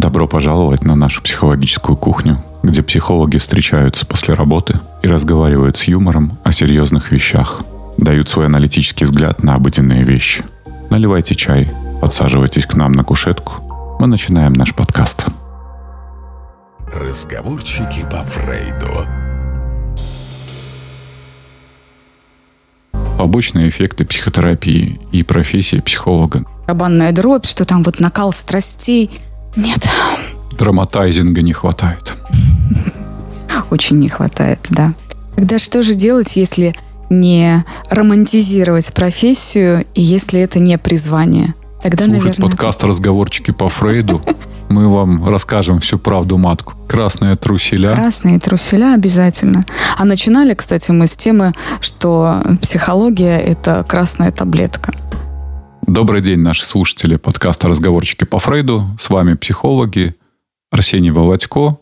Добро пожаловать на нашу психологическую кухню, где психологи встречаются после работы и разговаривают с юмором о серьезных вещах, дают свой аналитический взгляд на обыденные вещи. Наливайте чай, подсаживайтесь к нам на кушетку. Мы начинаем наш подкаст. Разговорчики по Фрейду. Побочные эффекты психотерапии и профессии психолога. Барабанная дробь, что там вот накал страстей. Нет, Драматайзинга не хватает. очень не хватает, да. Тогда что же делать, если не романтизировать профессию и если это не призвание? Тогда, Слушать наверное, подкаст «Разговорчики по Фрейду». Мы вам расскажем всю правду матку. Красные труселя. Красные труселя обязательно. А начинали, кстати, мы с темы, что психология – это красная таблетка. Добрый день, наши слушатели подкаста «Разговорчики по Фрейду». С вами психологи Арсений Володько.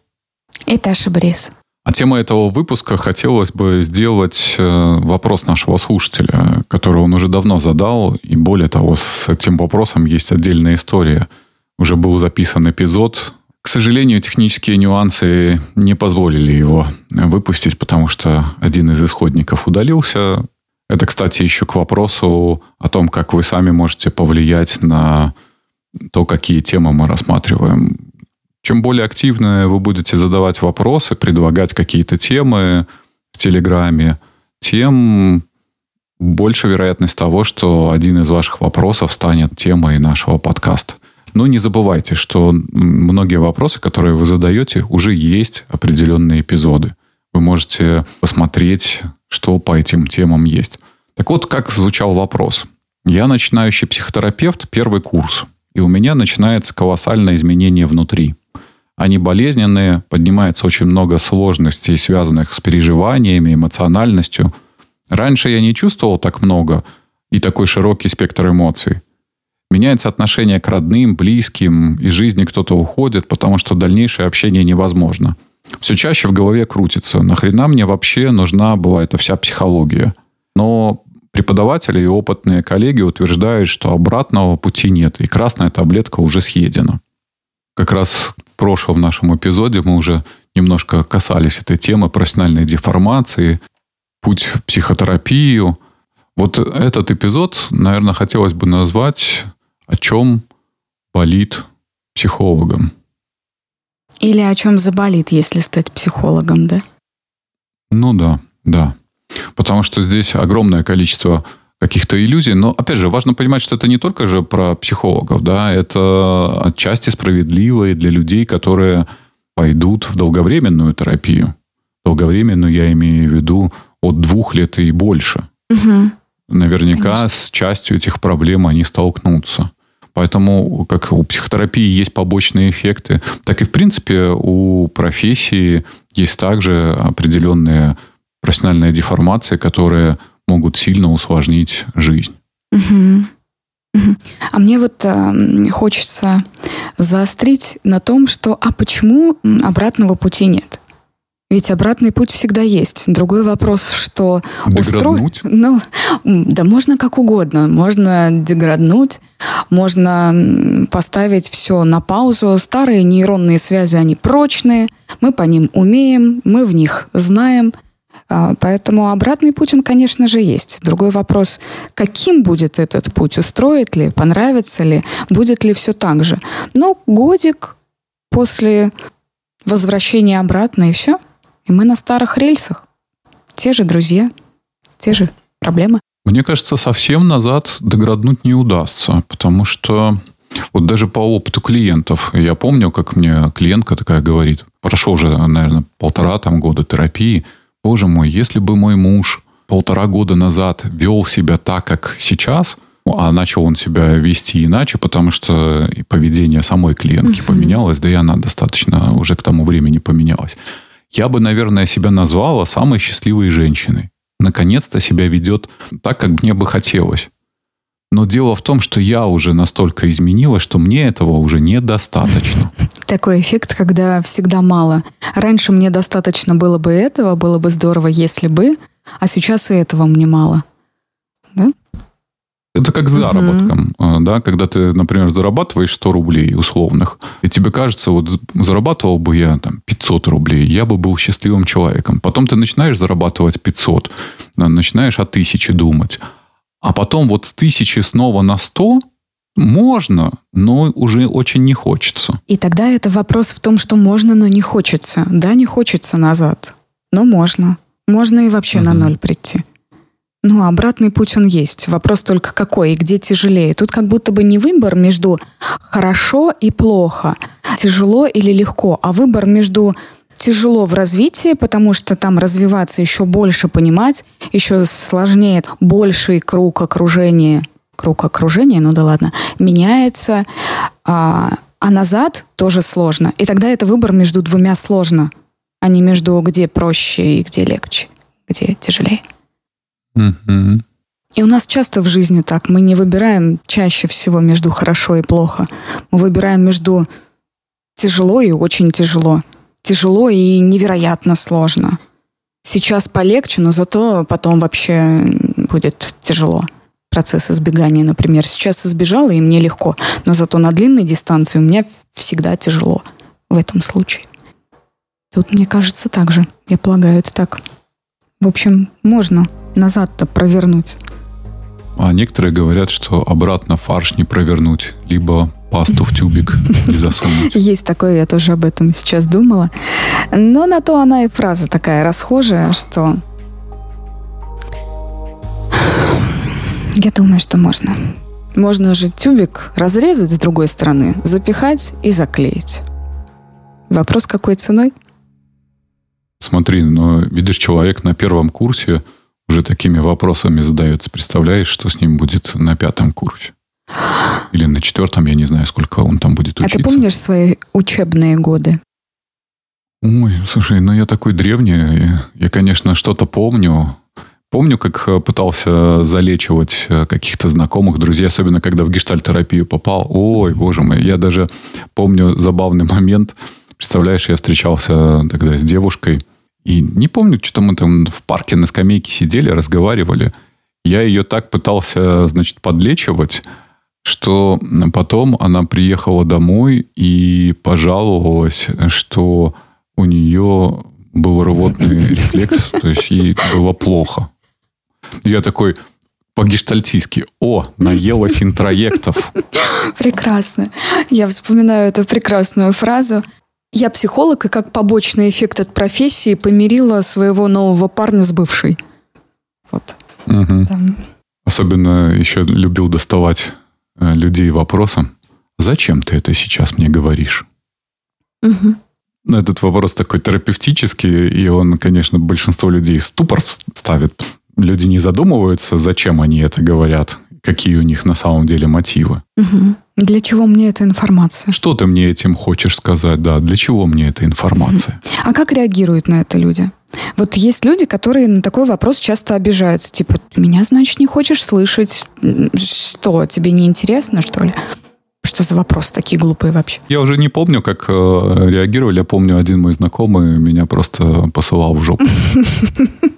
И Таша Брис. А тема этого выпуска хотелось бы сделать э, вопрос нашего слушателя, который он уже давно задал. И более того, с этим вопросом есть отдельная история. Уже был записан эпизод. К сожалению, технические нюансы не позволили его выпустить, потому что один из исходников удалился. Это, кстати, еще к вопросу о том, как вы сами можете повлиять на то, какие темы мы рассматриваем. Чем более активно вы будете задавать вопросы, предлагать какие-то темы в Телеграме, тем больше вероятность того, что один из ваших вопросов станет темой нашего подкаста. Но не забывайте, что многие вопросы, которые вы задаете, уже есть определенные эпизоды. Вы можете посмотреть, что по этим темам есть. Так вот, как звучал вопрос. Я начинающий психотерапевт, первый курс. И у меня начинается колоссальное изменение внутри. Они болезненные, поднимается очень много сложностей, связанных с переживаниями, эмоциональностью. Раньше я не чувствовал так много и такой широкий спектр эмоций. Меняется отношение к родным, близким, из жизни кто-то уходит, потому что дальнейшее общение невозможно. Все чаще в голове крутится, нахрена мне вообще нужна была эта вся психология. Но преподаватели и опытные коллеги утверждают, что обратного пути нет, и красная таблетка уже съедена. Как раз в прошлом нашем эпизоде мы уже немножко касались этой темы профессиональной деформации, путь в психотерапию. Вот этот эпизод, наверное, хотелось бы назвать «О чем болит психологом». Или о чем заболит, если стать психологом, да? Ну да, да. Потому что здесь огромное количество каких-то иллюзий. Но, опять же, важно понимать, что это не только же про психологов, да, это отчасти справедливо и для людей, которые пойдут в долговременную терапию. Долговременную я имею в виду от двух лет и больше. Угу. Наверняка Конечно. с частью этих проблем они столкнутся. Поэтому, как у психотерапии есть побочные эффекты, так и, в принципе, у профессии есть также определенные профессиональные деформации, которые могут сильно усложнить жизнь. Мгм. А мне вот эм, хочется заострить на том, что а почему обратного пути нет? Ведь обратный путь всегда есть. Другой вопрос, что Деграднуть? Ну, м, да можно как угодно. Можно деграднуть, можно поставить все на паузу. Старые нейронные связи, они прочные, мы по ним умеем, мы в них знаем. А, Поэтому обратный путь, он, конечно же, есть. Другой вопрос, каким будет этот путь, устроит ли, понравится ли, будет ли все так же. Ну, годик после возвращения обратно, и все. И мы на старых рельсах. Те же друзья, те же проблемы. Мне кажется, совсем назад дограднуть не удастся, потому что вот даже по опыту клиентов, я помню, как мне клиентка такая говорит, прошел уже, наверное, полтора там года терапии, боже мой, если бы мой муж полтора года назад вел себя так, как сейчас, а начал он себя вести иначе, потому что и поведение самой клиентки поменялось, да и она достаточно уже к тому времени поменялась. Я бы, наверное, себя назвала самой счастливой женщиной. Наконец-то себя ведет так, как мне бы хотелось. Но дело в том, что я уже настолько изменилась, что мне этого уже недостаточно. Такой эффект, когда всегда мало. Раньше мне достаточно было бы этого, было бы здорово, если бы, а сейчас и этого мне мало. Да? Это как с заработком, угу. да, когда ты, например, зарабатываешь 100 рублей условных, и тебе кажется, вот зарабатывал бы я там 500 рублей, я бы был счастливым человеком. Потом ты начинаешь зарабатывать 500, начинаешь о тысяче думать. А потом вот с тысячи снова на 100 можно, но уже очень не хочется. И тогда это вопрос в том, что можно, но не хочется. Да, не хочется назад, но можно. Можно и вообще угу. на ноль прийти. Ну, обратный путь он есть. Вопрос только какой и где тяжелее. Тут как будто бы не выбор между хорошо и плохо, тяжело или легко, а выбор между тяжело в развитии, потому что там развиваться еще больше понимать, еще сложнее больший круг окружения, круг окружения, ну да ладно, меняется, а, а назад тоже сложно. И тогда это выбор между двумя сложно, а не между где проще и где легче, где тяжелее. И у нас часто в жизни так. Мы не выбираем чаще всего между хорошо и плохо. Мы выбираем между тяжело и очень тяжело. Тяжело и невероятно сложно. Сейчас полегче, но зато потом вообще будет тяжело. Процесс избегания, например. Сейчас избежала, и мне легко. Но зато на длинной дистанции у меня всегда тяжело в этом случае. Тут, мне кажется, так же. Я полагаю, это так. В общем, можно назад-то провернуть? А некоторые говорят, что обратно фарш не провернуть, либо пасту в тюбик не засунуть. Есть такое, я тоже об этом сейчас думала. Но на то она и фраза такая расхожая, что... Я думаю, что можно. Можно же тюбик разрезать с другой стороны, запихать и заклеить. Вопрос, какой ценой? Смотри, но видишь, человек на первом курсе – уже такими вопросами задается. Представляешь, что с ним будет на пятом курсе? Или на четвертом, я не знаю, сколько он там будет учиться. А ты помнишь свои учебные годы? Ой, слушай, ну я такой древний. Я, конечно, что-то помню. Помню, как э, пытался залечивать э, каких-то знакомых, друзей, особенно когда в гештальтерапию попал. Ой, боже мой, я даже помню забавный момент. Представляешь, я встречался тогда с девушкой, и не помню, что мы там в парке на скамейке сидели, разговаривали. Я ее так пытался, значит, подлечивать, что потом она приехала домой и пожаловалась, что у нее был рвотный рефлекс, то есть ей было плохо. Я такой, по-гештальтийски. О, наелась интроектов. Прекрасно. Я вспоминаю эту прекрасную фразу. Я психолог, и как побочный эффект от профессии помирила своего нового парня с бывшей. Вот. Угу. Там. Особенно еще любил доставать э, людей вопросом, зачем ты это сейчас мне говоришь? Угу. Этот вопрос такой терапевтический, и он, конечно, большинство людей в ступор ставит. Люди не задумываются, зачем они это говорят, какие у них на самом деле мотивы. Угу. Для чего мне эта информация? Что ты мне этим хочешь сказать, да? Для чего мне эта информация? А как реагируют на это люди? Вот есть люди, которые на такой вопрос часто обижаются. Типа, меня, значит, не хочешь слышать? Что, тебе не интересно, что ли? Что за вопрос такие глупые вообще? Я уже не помню, как э, реагировали. Я помню, один мой знакомый меня просто посылал в жопу.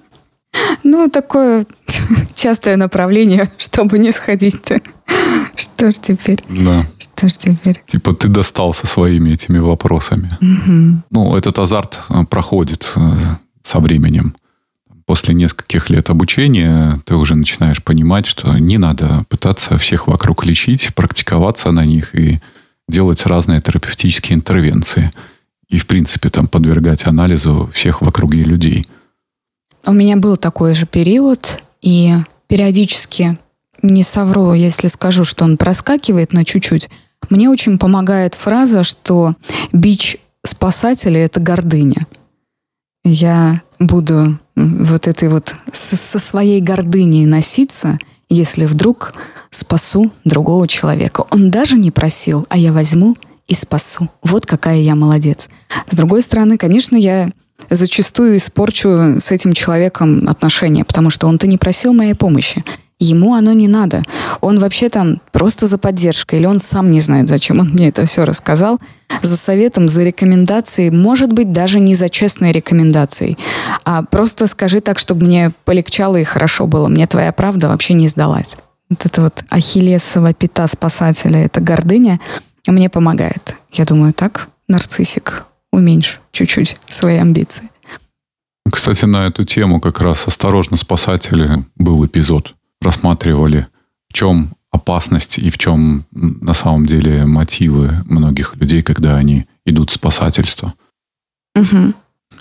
Ну, такое частое направление, чтобы не сходить-то. Что ж теперь? Да. Что ж теперь? Типа ты достал со своими этими вопросами. Угу. Ну, этот азарт э, проходит э, со временем. После нескольких лет обучения ты уже начинаешь понимать, что не надо пытаться всех вокруг лечить, практиковаться на них и делать разные терапевтические интервенции. И, в принципе, там подвергать анализу всех вокруг людей. У меня был такой же период, и периодически не совру, если скажу, что он проскакивает на чуть-чуть. Мне очень помогает фраза, что бич спасателя — это гордыня. Я буду вот этой вот со своей гордыней носиться, если вдруг спасу другого человека. Он даже не просил, а я возьму и спасу. Вот какая я молодец. С другой стороны, конечно, я зачастую испорчу с этим человеком отношения, потому что он-то не просил моей помощи. Ему оно не надо. Он вообще там просто за поддержкой, или он сам не знает, зачем он мне это все рассказал. За советом, за рекомендацией, может быть, даже не за честной рекомендацией, а просто скажи так, чтобы мне полегчало и хорошо было. Мне твоя правда вообще не сдалась. вот это вот ахиллесова пята спасателя, это гордыня, мне помогает. Я думаю, так, нарциссик, уменьши чуть-чуть свои амбиции. Кстати, на эту тему как раз «Осторожно, спасатели» был эпизод. Рассматривали, в чем опасность и в чем на самом деле мотивы многих людей, когда они идут в спасательство. Угу.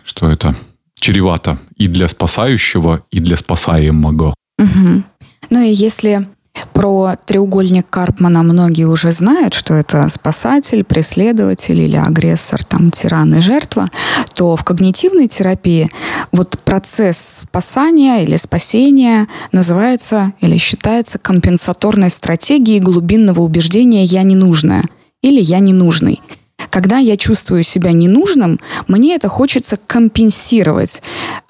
Что это чревато и для спасающего, и для спасаемого. Угу. Ну и если про треугольник Карпмана многие уже знают, что это спасатель, преследователь или агрессор, там, тиран и жертва, то в когнитивной терапии вот процесс спасания или спасения называется или считается компенсаторной стратегией глубинного убеждения «я ненужная» или «я ненужный». Когда я чувствую себя ненужным, мне это хочется компенсировать.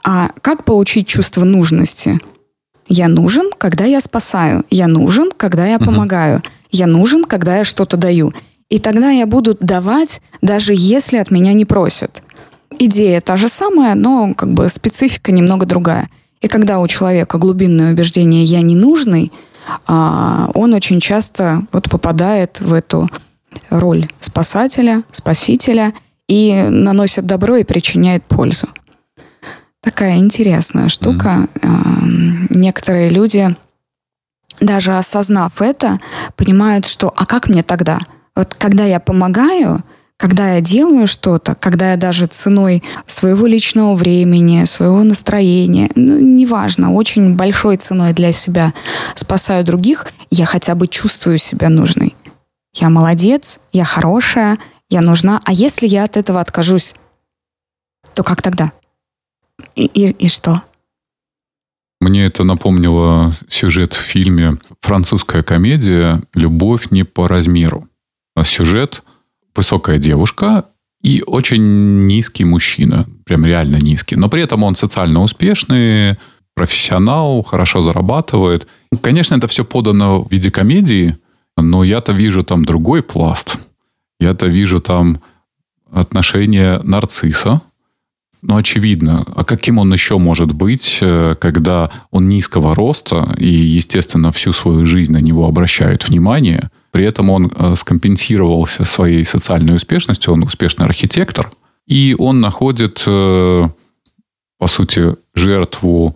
А как получить чувство нужности? Я нужен, когда я спасаю. Я нужен, когда я помогаю. Я нужен, когда я что-то даю. И тогда я буду давать, даже если от меня не просят. Идея та же самая, но как бы специфика немного другая. И когда у человека глубинное убеждение «я не нужный», а, он очень часто вот попадает в эту роль спасателя, спасителя и наносит добро и причиняет пользу такая интересная штука. Mm-hmm. Некоторые люди, даже осознав это, понимают, что а как мне тогда? Вот когда я помогаю, когда я делаю что-то, когда я даже ценой своего личного времени, своего настроения, ну, неважно, очень большой ценой для себя спасаю других, я хотя бы чувствую себя нужной. Я молодец, я хорошая, я нужна. А если я от этого откажусь, то как тогда? И, и, и что? Мне это напомнило сюжет в фильме «Французская комедия. Любовь не по размеру». Сюжет – высокая девушка и очень низкий мужчина. Прям реально низкий. Но при этом он социально успешный, профессионал, хорошо зарабатывает. Конечно, это все подано в виде комедии, но я-то вижу там другой пласт. Я-то вижу там отношения нарцисса, ну, очевидно. А каким он еще может быть, э, когда он низкого роста и, естественно, всю свою жизнь на него обращают внимание, при этом он э, скомпенсировался своей социальной успешностью, он успешный архитектор, и он находит, э, по сути, жертву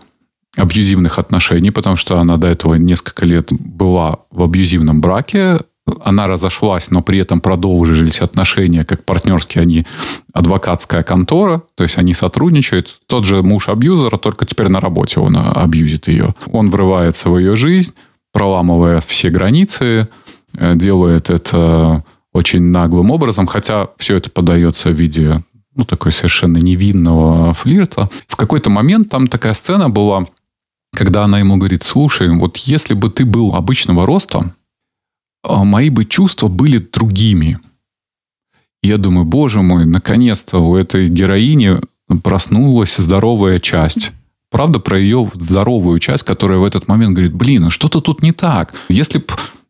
абьюзивных отношений, потому что она до этого несколько лет была в абьюзивном браке, она разошлась, но при этом продолжились отношения, как партнерские они адвокатская контора, то есть они сотрудничают. Тот же муж абьюзера, только теперь на работе он абьюзит ее. Он врывается в ее жизнь, проламывая все границы, э, делает это очень наглым образом, хотя все это подается в виде ну, такой совершенно невинного флирта. В какой-то момент там такая сцена была, когда она ему говорит, слушай, вот если бы ты был обычного роста, а мои бы чувства были другими. Я думаю, боже мой, наконец-то у этой героини проснулась здоровая часть. Правда, про ее здоровую часть, которая в этот момент говорит, блин, ну что-то тут не так. Если бы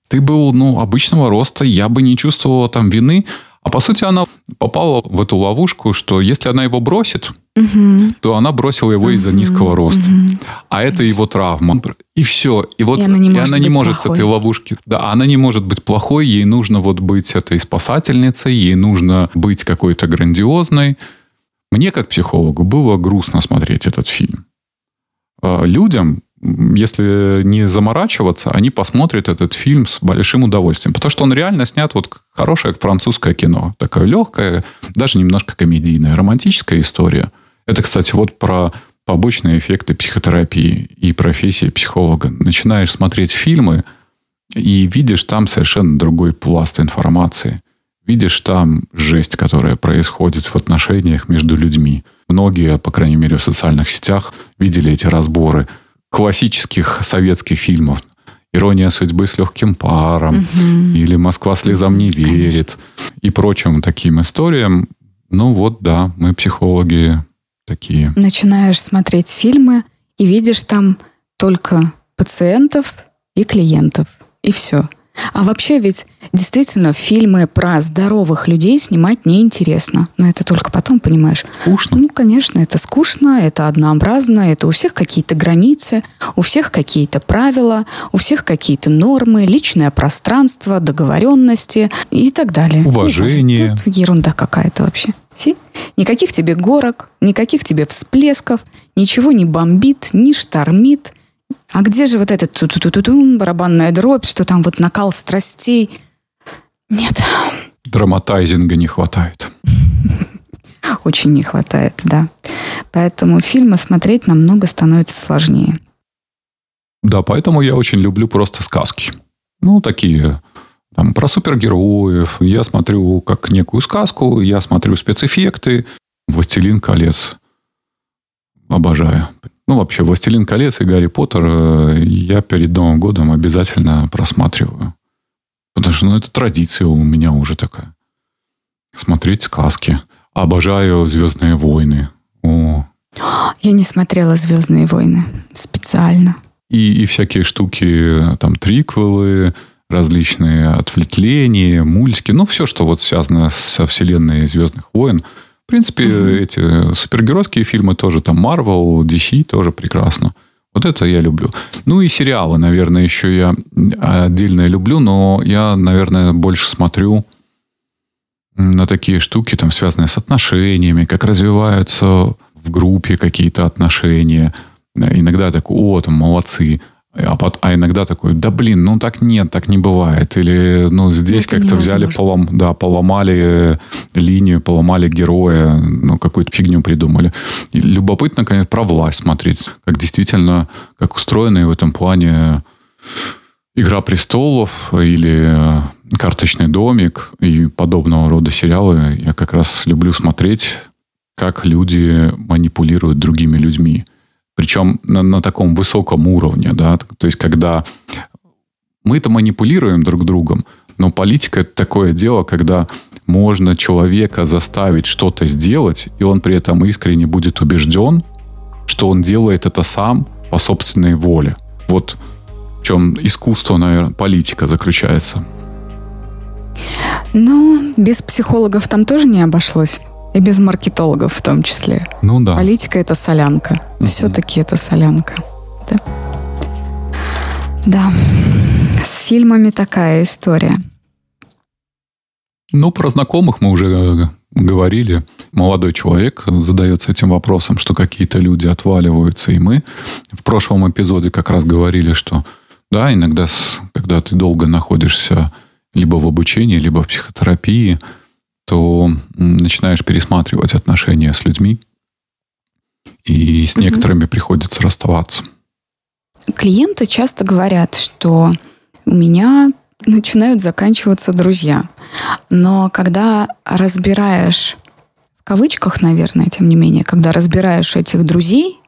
ты был ну, обычного роста, я бы не чувствовала там вины. А по сути она попала в эту ловушку, что если она его бросит, угу. то она бросила его угу. из-за низкого роста. Угу. А это его травма. И все. И вот и она не может, она не может с этой ловушки. Да, она не может быть плохой. Ей нужно вот быть этой спасательницей, ей нужно быть какой-то грандиозной. Мне, как психологу, было грустно смотреть этот фильм. А, людям если не заморачиваться, они посмотрят этот фильм с большим удовольствием. Потому что он реально снят вот хорошее французское кино. Такое легкое, даже немножко комедийное, романтическая история. Это, кстати, вот про побочные эффекты психотерапии и профессии психолога. Начинаешь смотреть фильмы и видишь там совершенно другой пласт информации. Видишь там жесть, которая происходит в отношениях между людьми. Многие, по крайней мере, в социальных сетях видели эти разборы – классических советских фильмов. «Ирония судьбы с легким паром» угу. или «Москва слезам не верит» Конечно. и прочим таким историям. Ну вот, да, мы психологи такие. Начинаешь смотреть фильмы и видишь там только пациентов и клиентов. И все. А вообще ведь действительно фильмы про здоровых людей снимать неинтересно. Но это только потом, понимаешь. Скучно. Ну, конечно, это скучно, это однообразно, это у всех какие-то границы, у всех какие-то правила, у всех какие-то нормы, личное пространство, договоренности и так далее. Уважение. Это ерунда какая-то вообще. Фи. Никаких тебе горок, никаких тебе всплесков, ничего не бомбит, не штормит. А где же вот этот ту ту ту ту ту барабанная дробь, что там вот накал страстей? Нет, Драматайзинга не хватает. очень не хватает, да. Поэтому фильмы смотреть намного становится сложнее. Да, поэтому я очень люблю просто сказки. Ну, такие там, про супергероев. Я смотрю как некую сказку, я смотрю спецэффекты. «Властелин колец». Обожаю. Ну, вообще, «Властелин колец» и «Гарри Поттер» э, я перед Новым годом обязательно просматриваю. Потому что ну, это традиция у меня уже такая. Смотреть сказки. Обожаю «Звездные войны». О, Я не смотрела «Звездные войны» специально. и, и всякие штуки, там, триквелы, различные отвлечения, мультики, ну, все, что вот связано со вселенной «Звездных войн». В принципе, эти супергеройские фильмы тоже, там, Marvel, DC тоже прекрасно. Вот это я люблю. Ну и сериалы, наверное, еще я отдельно люблю, но я, наверное, больше смотрю на такие штуки, там, связанные с отношениями, как развиваются в группе какие-то отношения. Иногда такой, о, там, молодцы. А, пот- а иногда такой, да блин, ну так нет, так не бывает. Или, ну, здесь Это как-то взяли, полом, да, поломали э, линию, поломали героя, ну, какую-то фигню придумали. И любопытно, конечно, про власть смотреть. Как действительно, как устроены в этом плане «Игра престолов» или э, «Карточный домик» и подобного рода сериалы. Я как раз люблю смотреть, как люди манипулируют другими людьми. Причем на, на таком высоком уровне, да, то есть когда мы-то манипулируем друг другом, но политика это такое дело, когда можно человека заставить что-то сделать, и он при этом искренне будет убежден, что он делает это сам по собственной воле. Вот в чем искусство, наверное, политика заключается. Но без психологов там тоже не обошлось. И без маркетологов в том числе. Ну да. Политика это солянка. Мгм. Все-таки это солянка. Да. Да. С фильмами такая история. Ну, про знакомых мы уже э, говорили. Молодой человек задается этим вопросом, что какие-то люди отваливаются. И мы в прошлом эпизоде как раз говорили, что да, иногда, когда ты долго находишься либо в обучении, либо в психотерапии, то начинаешь пересматривать отношения с людьми. И с некоторыми приходится расставаться. Клиенты часто говорят, что у меня начинают заканчиваться друзья. Но когда разбираешь, в кавычках, наверное, тем не менее, когда разбираешь этих друзей,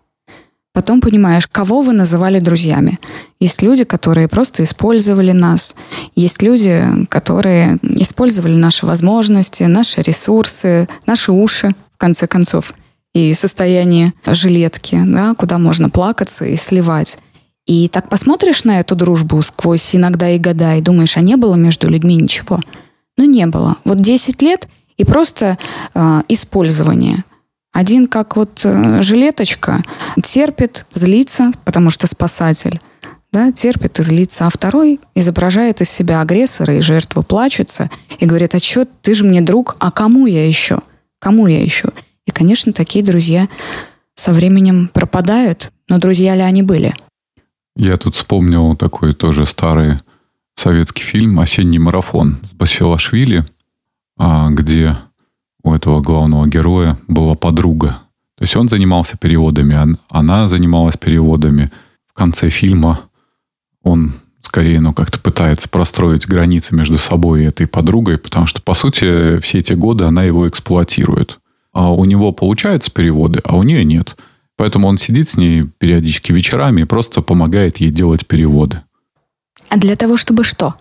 потом понимаешь, кого вы называли друзьями. Есть люди, которые просто использовали нас. Есть люди, которые использовали наши возможности, наши ресурсы, наши уши, в конце концов, и состояние жилетки, да, куда можно плакаться и сливать. И так посмотришь на эту дружбу сквозь иногда и года и думаешь, а не было между людьми ничего? Ну, не было. Вот 10 лет и просто э, использование. Один как вот э, жилеточка терпит, злится, потому что спасатель. Да, терпит и злится, а второй изображает из себя агрессора и жертву, плачется и говорит, а что, ты же мне друг, а кому я еще? Кому я еще? И, конечно, такие друзья со временем пропадают, но друзья ли они были? Я тут вспомнил такой тоже старый советский фильм «Осенний марафон» с Басилашвили, а, где у этого главного героя была подруга. То есть он занимался переводами, он- она занималась переводами. В конце фильма он скорее, ну, как-то пытается простроить границы между собой и этой подругой, потому что, по сути, все эти годы она его эксплуатирует. А у него получаются переводы, а у нее нет. Поэтому он сидит с ней периодически вечерами и просто помогает ей делать переводы. А для того, чтобы что?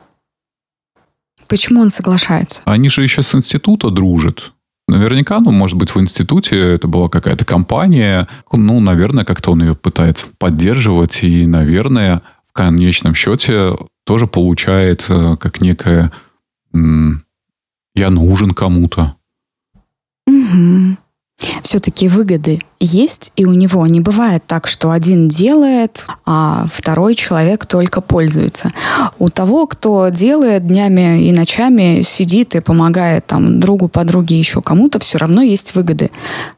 Почему он соглашается? Они же еще с института дружат. Наверняка, ну, может быть, в институте это была какая-то компания. Ну, наверное, как-то он ее пытается поддерживать. И, наверное, в конечном счете тоже получает э, как некое «я нужен кому-то». Угу все-таки выгоды есть, и у него не бывает так, что один делает, а второй человек только пользуется. У того, кто делает днями и ночами, сидит и помогает там другу, подруге, еще кому-то, все равно есть выгоды.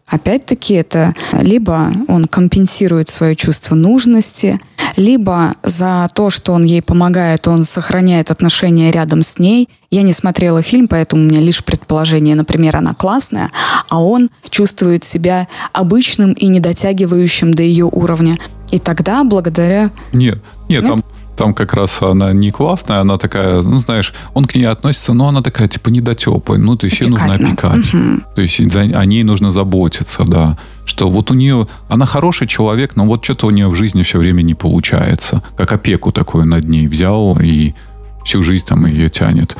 Опять-таки это либо он компенсирует свое чувство нужности, либо за то, что он ей помогает, он сохраняет отношения рядом с ней. Я не смотрела фильм, поэтому у меня лишь предположение. Например, она классная, а он чувствует себя обычным и не дотягивающим до ее уровня. И тогда, благодаря... Нет, нет, нет? там там как раз она не классная, она такая, ну, знаешь, он к ней относится, но она такая, типа, недотепая. Ну, то есть ей нужно опекать. Угу. То есть за, о ней нужно заботиться, да. Что вот у нее, она хороший человек, но вот что-то у нее в жизни все время не получается. Как опеку такую над ней взял и всю жизнь там ее тянет.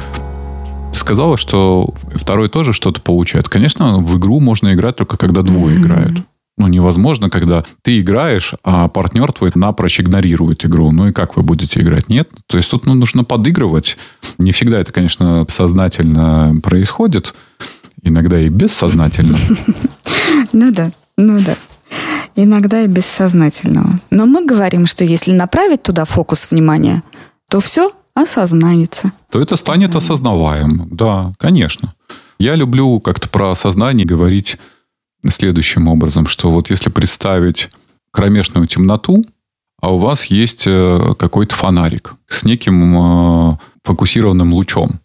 Сказала, что второй тоже что-то получает. Конечно, в игру можно играть только когда двое mm-hmm. играют ну, невозможно, когда ты играешь, а партнер твой напрочь игнорирует игру. Ну и как вы будете играть? Нет. То есть тут ну, нужно подыгрывать. Не всегда это, конечно, сознательно происходит. Иногда и бессознательно. Ну да, ну да. Иногда и бессознательного. Но мы говорим, что если направить туда фокус внимания, то все осознается. То это станет осознаваемым. Да, конечно. Я люблю как-то про осознание говорить следующим образом, что вот если представить кромешную темноту, а у вас есть э, какой-то фонарик с неким э, фокусированным лучом.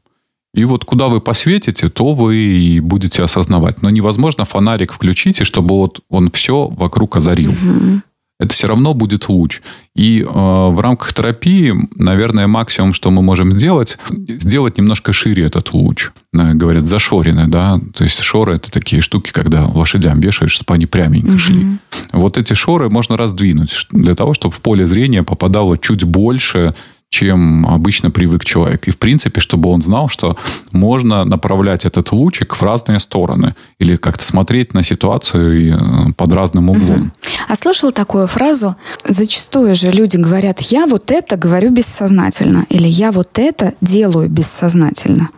И вот куда вы посветите, то вы и будете осознавать. Но невозможно фонарик включить, и чтобы вот он все вокруг озарил. Угу это все равно будет луч. И э, в рамках терапии, наверное, максимум, что мы можем сделать, сделать немножко шире этот луч. Э, говорят, зашорены, да. То есть шоры это такие штуки, когда лошадям вешают, чтобы они пряменько mm-hmm. шли. Вот эти шоры можно раздвинуть для того, чтобы в поле зрения попадало чуть больше чем обычно привык человек. И, в принципе, чтобы он знал, что можно направлять этот лучик в разные стороны или как-то смотреть на ситуацию э, под разным углом. Угу. А слышал такую фразу? Зачастую же люди говорят, я вот это говорю бессознательно или я вот это делаю бессознательно.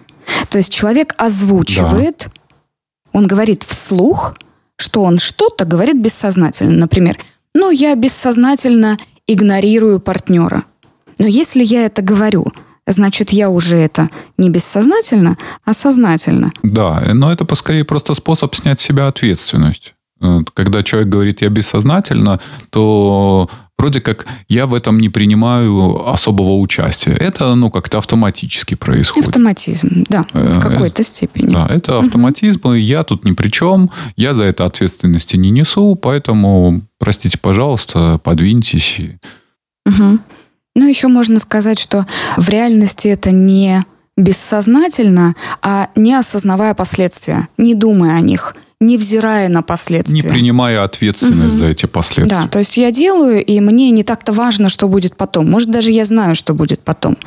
То есть человек озвучивает, да. он говорит вслух, что он что-то говорит бессознательно. Например, ну, я бессознательно игнорирую партнера. Но если я это говорю, значит, я уже это не бессознательно, а сознательно. Да, но это поскорее просто способ снять с себя ответственность. Э, когда человек говорит «я бессознательно», то вроде как я в этом не принимаю особого участия. Это, ну, как-то автоматически происходит. Автоматизм, да, в э, какой-то степени. Да, это автоматизм, угу. и я тут ни при чем, я за это ответственности не несу, поэтому, простите, пожалуйста, подвиньтесь. Угу. Ну, еще можно сказать, что в реальности это не бессознательно, а не осознавая последствия, не думая о них, не взирая на последствия. Не принимая ответственность угу. за эти последствия. Да, то есть я делаю, и мне не так-то важно, что будет потом. Может, даже я знаю, что будет потом.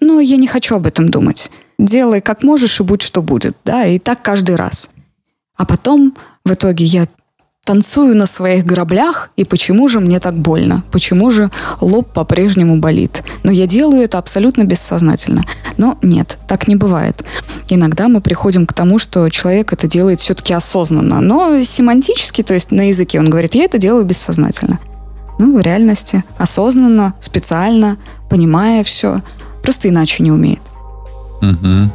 Но я не хочу об этом думать. Делай как можешь, и будь что будет. Да, и так каждый раз. А потом в итоге я танцую на своих граблях, и почему же мне так больно? Почему же лоб по-прежнему болит? Но я делаю это абсолютно бессознательно. Но нет, так не бывает. Иногда мы приходим к тому, что человек это делает все-таки осознанно, но семантически, то есть на языке он говорит, я это делаю бессознательно. Ну, в реальности осознанно, специально, понимая все, просто иначе не умеет. Угу.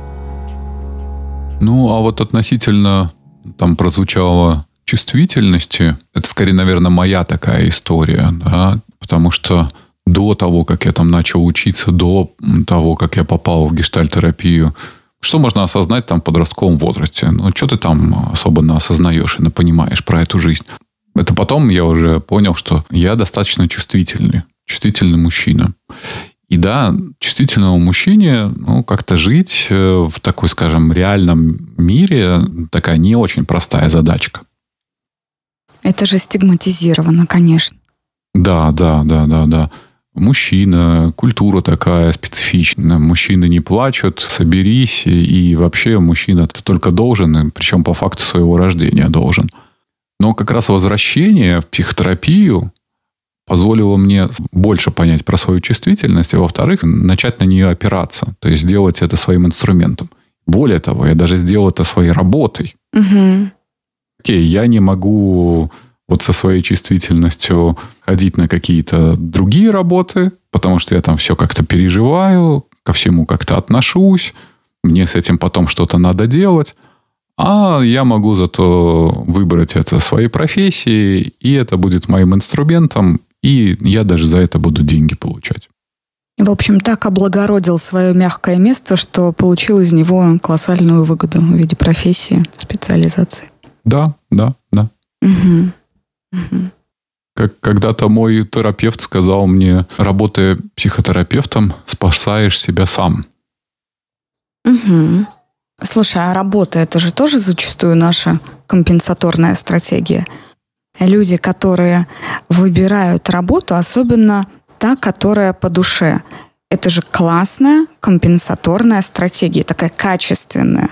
Ну, а вот относительно там прозвучало чувствительности, это скорее, наверное, моя такая история, да, потому что до того, как я там начал учиться, до того, как я попал в гештальтерапию, что можно осознать там в подростковом возрасте? Ну, что ты там особенно осознаешь и понимаешь про эту жизнь? Это потом я уже понял, что я достаточно чувствительный, чувствительный мужчина. И да, чувствительному мужчине ну, как-то жить э, в такой, скажем, реальном мире такая не очень простая задачка. Это же стигматизировано, конечно. Да, да, да, да, да. Мужчина, культура такая специфичная. Мужчины не плачут, соберись. И вообще мужчина ты только должен, причем по факту своего рождения должен. Но как раз возвращение в психотерапию позволило мне больше понять про свою чувствительность, и, во-вторых, начать на нее опираться, то есть сделать это своим инструментом. Более того, я даже сделал это своей работой. Угу. Окей, я не могу вот со своей чувствительностью ходить на какие-то другие работы, потому что я там все как-то переживаю, ко всему как-то отношусь, мне с этим потом что-то надо делать. А я могу зато выбрать это своей профессией, и это будет моим инструментом, и я даже за это буду деньги получать. В общем, так облагородил свое мягкое место, что получил из него колоссальную выгоду в виде профессии, специализации. Да, да, да. Угу. Угу. Как когда-то мой терапевт сказал мне, работая психотерапевтом, спасаешь себя сам. Угу. Слушай, а работа это же тоже зачастую наша компенсаторная стратегия. Люди, которые выбирают работу, особенно та, которая по душе, это же классная компенсаторная стратегия, такая качественная.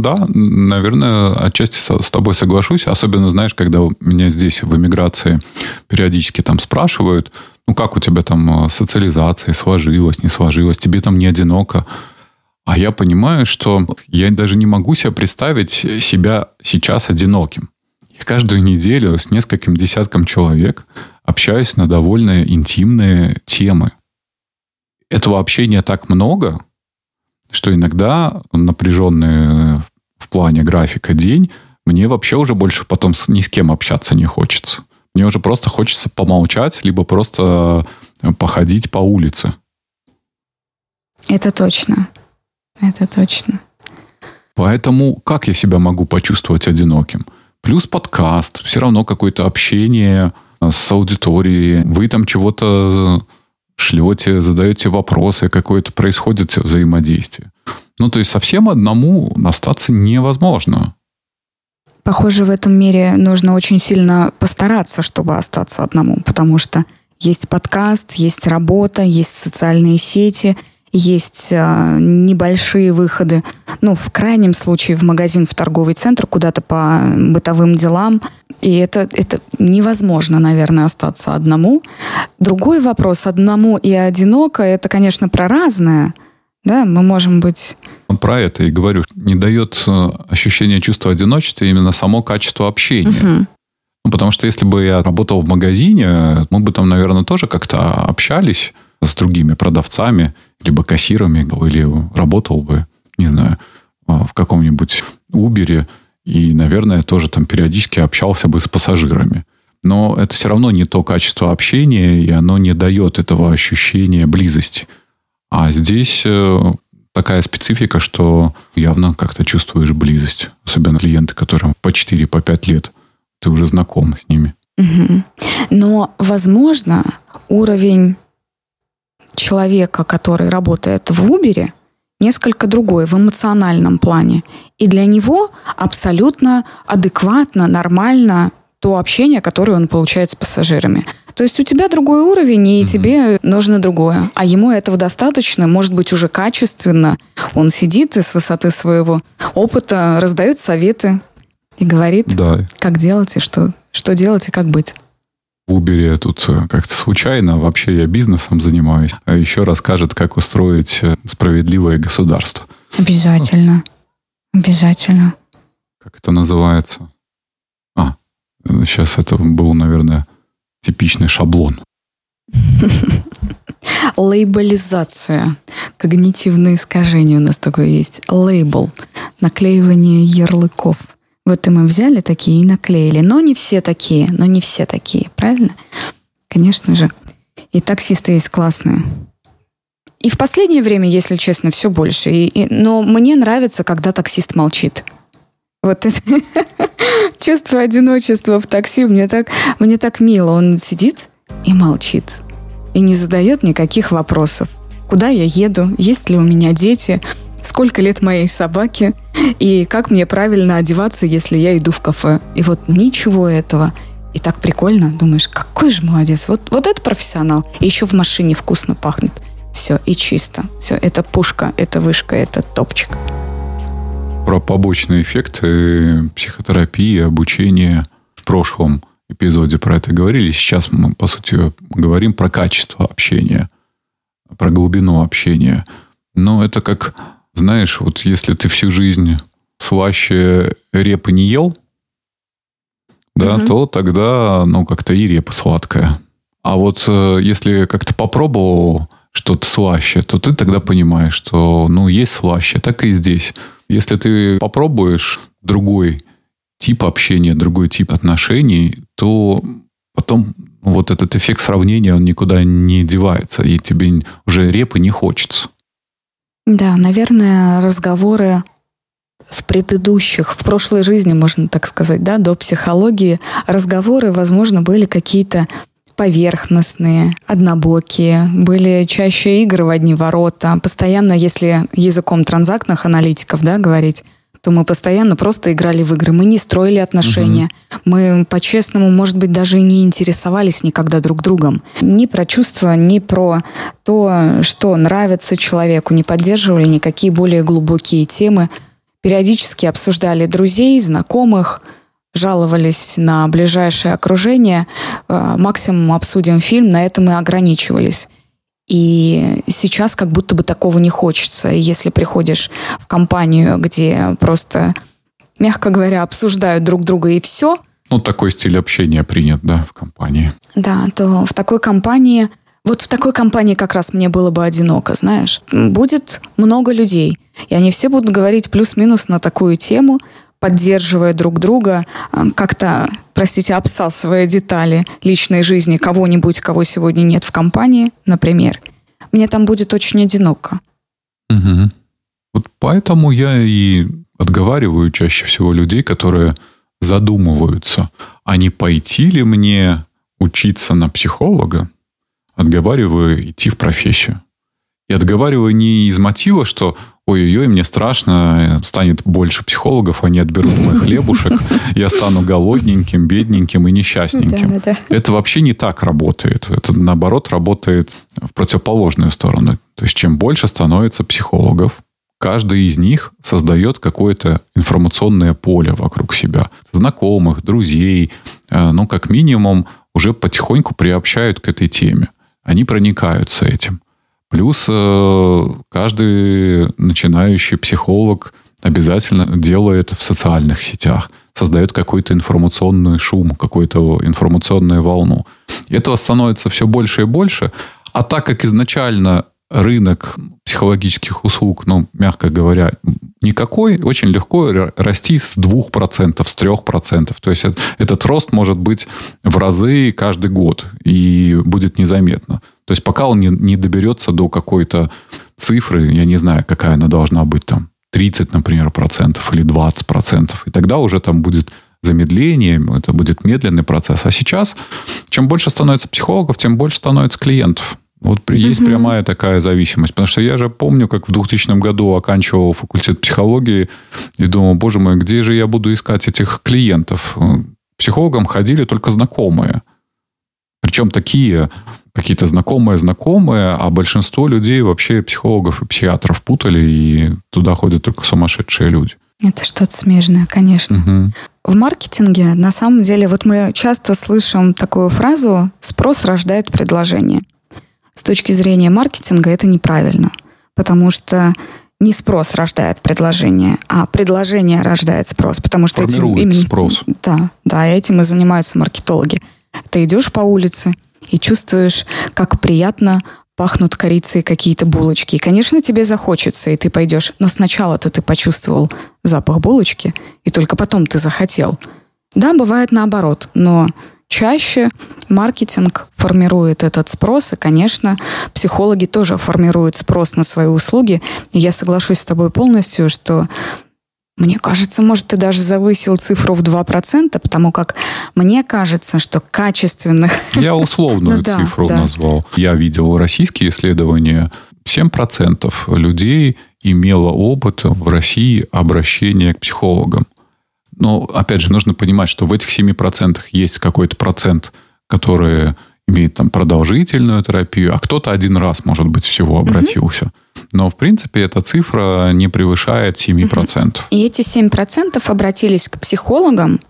Да, наверное, отчасти с тобой соглашусь. Особенно, знаешь, когда меня здесь в эмиграции периодически там спрашивают, ну как у тебя там э, социализация сложилась, не сложилась, тебе там не одиноко. А я понимаю, что я даже не могу себе представить себя сейчас одиноким. Я каждую неделю с нескольким десятком человек общаюсь на довольно интимные темы. Этого общения так много, что иногда напряженный в плане графика день мне вообще уже больше потом ни с кем общаться не хочется. Мне уже просто хочется помолчать, либо просто походить по улице. Это точно. Это точно. Поэтому как я себя могу почувствовать одиноким? Плюс подкаст, все равно какое-то общение с аудиторией. Вы там чего-то шлете, задаете вопросы, какое-то происходит взаимодействие. Ну, то есть совсем одному остаться невозможно. Похоже, в этом мире нужно очень сильно постараться, чтобы остаться одному, потому что есть подкаст, есть работа, есть социальные сети, есть э, небольшие выходы, ну, в крайнем случае в магазин, в торговый центр, куда-то по бытовым делам. И это, это невозможно, наверное, остаться одному. Другой вопрос, одному и одиноко, это, конечно, про разное. Да, мы можем быть... Про это и говорю. Не дает э, ощущение чувства одиночества именно само качество общения. Угу. Ну, потому что если бы я работал в магазине, мы бы там, наверное, тоже как-то общались с другими продавцами, либо кассирами, или работал бы, не знаю, а, в каком-нибудь Uber, и, наверное, тоже там периодически общался бы с пассажирами. Но это все равно не то качество общения, и оно не дает этого ощущения близости. А здесь э, такая специфика, что явно как-то чувствуешь близость. Особенно клиенты, которым по 4-5 по лет. Ты уже знаком с ними. Но, возможно, уровень человека, который работает в Uber, несколько другой в эмоциональном плане. И для него абсолютно адекватно, нормально то общение, которое он получает с пассажирами. То есть у тебя другой уровень, и mm-hmm. тебе нужно другое. А ему этого достаточно, может быть, уже качественно. Он сидит и с высоты своего опыта раздает советы и говорит, да. как делать и что, что делать и как быть. В Uber тут э, как-то случайно, вообще я бизнесом занимаюсь, а еще расскажет, как устроить э, справедливое государство. Обязательно. Обязательно. Как это называется? А, сейчас это был, наверное, типичный шаблон. Лейбализация. Когнитивные искажения у нас такое есть. Лейбл. Наклеивание ярлыков. Вот и мы взяли такие и наклеили. Но не все такие, но не все такие, правильно? Конечно же. И таксисты есть классные. И в последнее время, если честно, все больше. И, и, но мне нравится, когда таксист молчит. Вот это чувство одиночества в такси мне так, мне так мило. Он сидит и молчит. И не задает никаких вопросов. Куда я еду? Есть ли у меня дети? Сколько лет моей собаке и как мне правильно одеваться, если я иду в кафе. И вот ничего этого. И так прикольно. Думаешь, какой же молодец. Вот, вот это профессионал. И еще в машине вкусно пахнет. Все, и чисто. Все, это пушка, это вышка, это топчик. Про побочные эффекты психотерапии, обучения в прошлом эпизоде про это говорили. Сейчас мы, по сути, говорим про качество общения, про глубину общения. Но это как, знаешь, вот если ты всю жизнь слаще репы не ел, да, угу. то тогда, ну, как-то и репа сладкая. А вот э, если как-то попробовал что-то слаще, то ты тогда понимаешь, что, ну, есть слаще, так и здесь. Если ты попробуешь другой тип общения, другой тип отношений, то потом вот этот эффект сравнения, он никуда не девается, и тебе уже репы не хочется. Да, наверное, разговоры в предыдущих, в прошлой жизни, можно так сказать, да, до психологии, разговоры, возможно, были какие-то поверхностные, однобокие, были чаще игры в одни ворота. Постоянно, если языком транзактных аналитиков да, говорить, то мы постоянно просто играли в игры. Мы не строили отношения. Угу. Мы, по-честному, может быть, даже и не интересовались никогда друг другом. Ни про чувства, ни про то, что нравится человеку. Не поддерживали никакие более глубокие темы. Периодически обсуждали друзей, знакомых, жаловались на ближайшее окружение, э, максимум обсудим фильм, на этом и ограничивались. И сейчас как будто бы такого не хочется. Если приходишь в компанию, где просто, мягко говоря, обсуждают друг друга и все. Ну, такой стиль общения принят, да, в компании. Да, то в такой компании, вот в такой компании как раз мне было бы одиноко, знаешь. Будет много людей, и они все будут говорить плюс-минус на такую тему, поддерживая друг друга, э, как-то, простите, обсасывая детали личной жизни кого-нибудь, кого сегодня нет в компании, например, мне там будет очень одиноко. Угу. Вот поэтому я и отговариваю чаще всего людей, которые задумываются, а не пойти ли мне учиться на психолога, отговариваю идти в профессию. И отговариваю не из мотива, что ой-ой-ой, мне страшно, станет больше психологов, они отберут мой хлебушек, я стану голодненьким, бедненьким и несчастненьким. Да, да, да. Это вообще не так работает. Это, наоборот, работает в противоположную сторону. То есть, чем больше становится психологов, каждый из них создает какое-то информационное поле вокруг себя. Знакомых, друзей, э, ну, как минимум, уже потихоньку приобщают к этой теме. Они проникаются этим. Плюс э, каждый начинающий психолог обязательно делает в социальных сетях, создает какой-то информационный шум, какую-то информационную волну. Этого становится все больше и больше. А так как изначально рынок психологических услуг, ну, мягко говоря, никакой, очень легко расти с 2%, с 3%. То есть этот рост может быть в разы каждый год и будет незаметно. То есть пока он не, не доберется до какой-то цифры, я не знаю, какая она должна быть там, 30, например, процентов или 20 процентов. И тогда уже там будет замедление, это будет медленный процесс. А сейчас, чем больше становится психологов, тем больше становится клиентов. Вот есть угу. прямая такая зависимость. Потому что я же помню, как в 2000 году оканчивал факультет психологии и думал, боже мой, где же я буду искать этих клиентов? Психологам ходили только знакомые. Причем такие какие-то знакомые-знакомые, а большинство людей вообще психологов и психиатров путали, и туда ходят только сумасшедшие люди. Это что-то смежное, конечно. Угу. В маркетинге, на самом деле, вот мы часто слышим такую фразу «спрос рождает предложение». С точки зрения маркетинга это неправильно, потому что не спрос рождает предложение, а предложение рождает спрос, потому что этим именно спрос. Да, да, этим и занимаются маркетологи. Ты идешь по улице, и чувствуешь, как приятно пахнут корицей какие-то булочки. И, конечно, тебе захочется, и ты пойдешь. Но сначала-то ты почувствовал запах булочки, и только потом ты захотел. Да, бывает наоборот, но чаще маркетинг формирует этот спрос, и, конечно, психологи тоже формируют спрос на свои услуги. И я соглашусь с тобой полностью, что мне кажется, может, ты даже завысил цифру в 2%, потому как мне кажется, что качественных... Я условную ну, цифру да, назвал. Я видел российские исследования. 7% людей имело опыт в России обращения к психологам. Но, опять же, нужно понимать, что в этих 7% есть какой-то процент, который имеет там продолжительную терапию, а кто-то один раз, может быть, всего обратился. Угу. Но, в принципе, эта цифра не превышает 7%. И эти 7% обратились к психологам,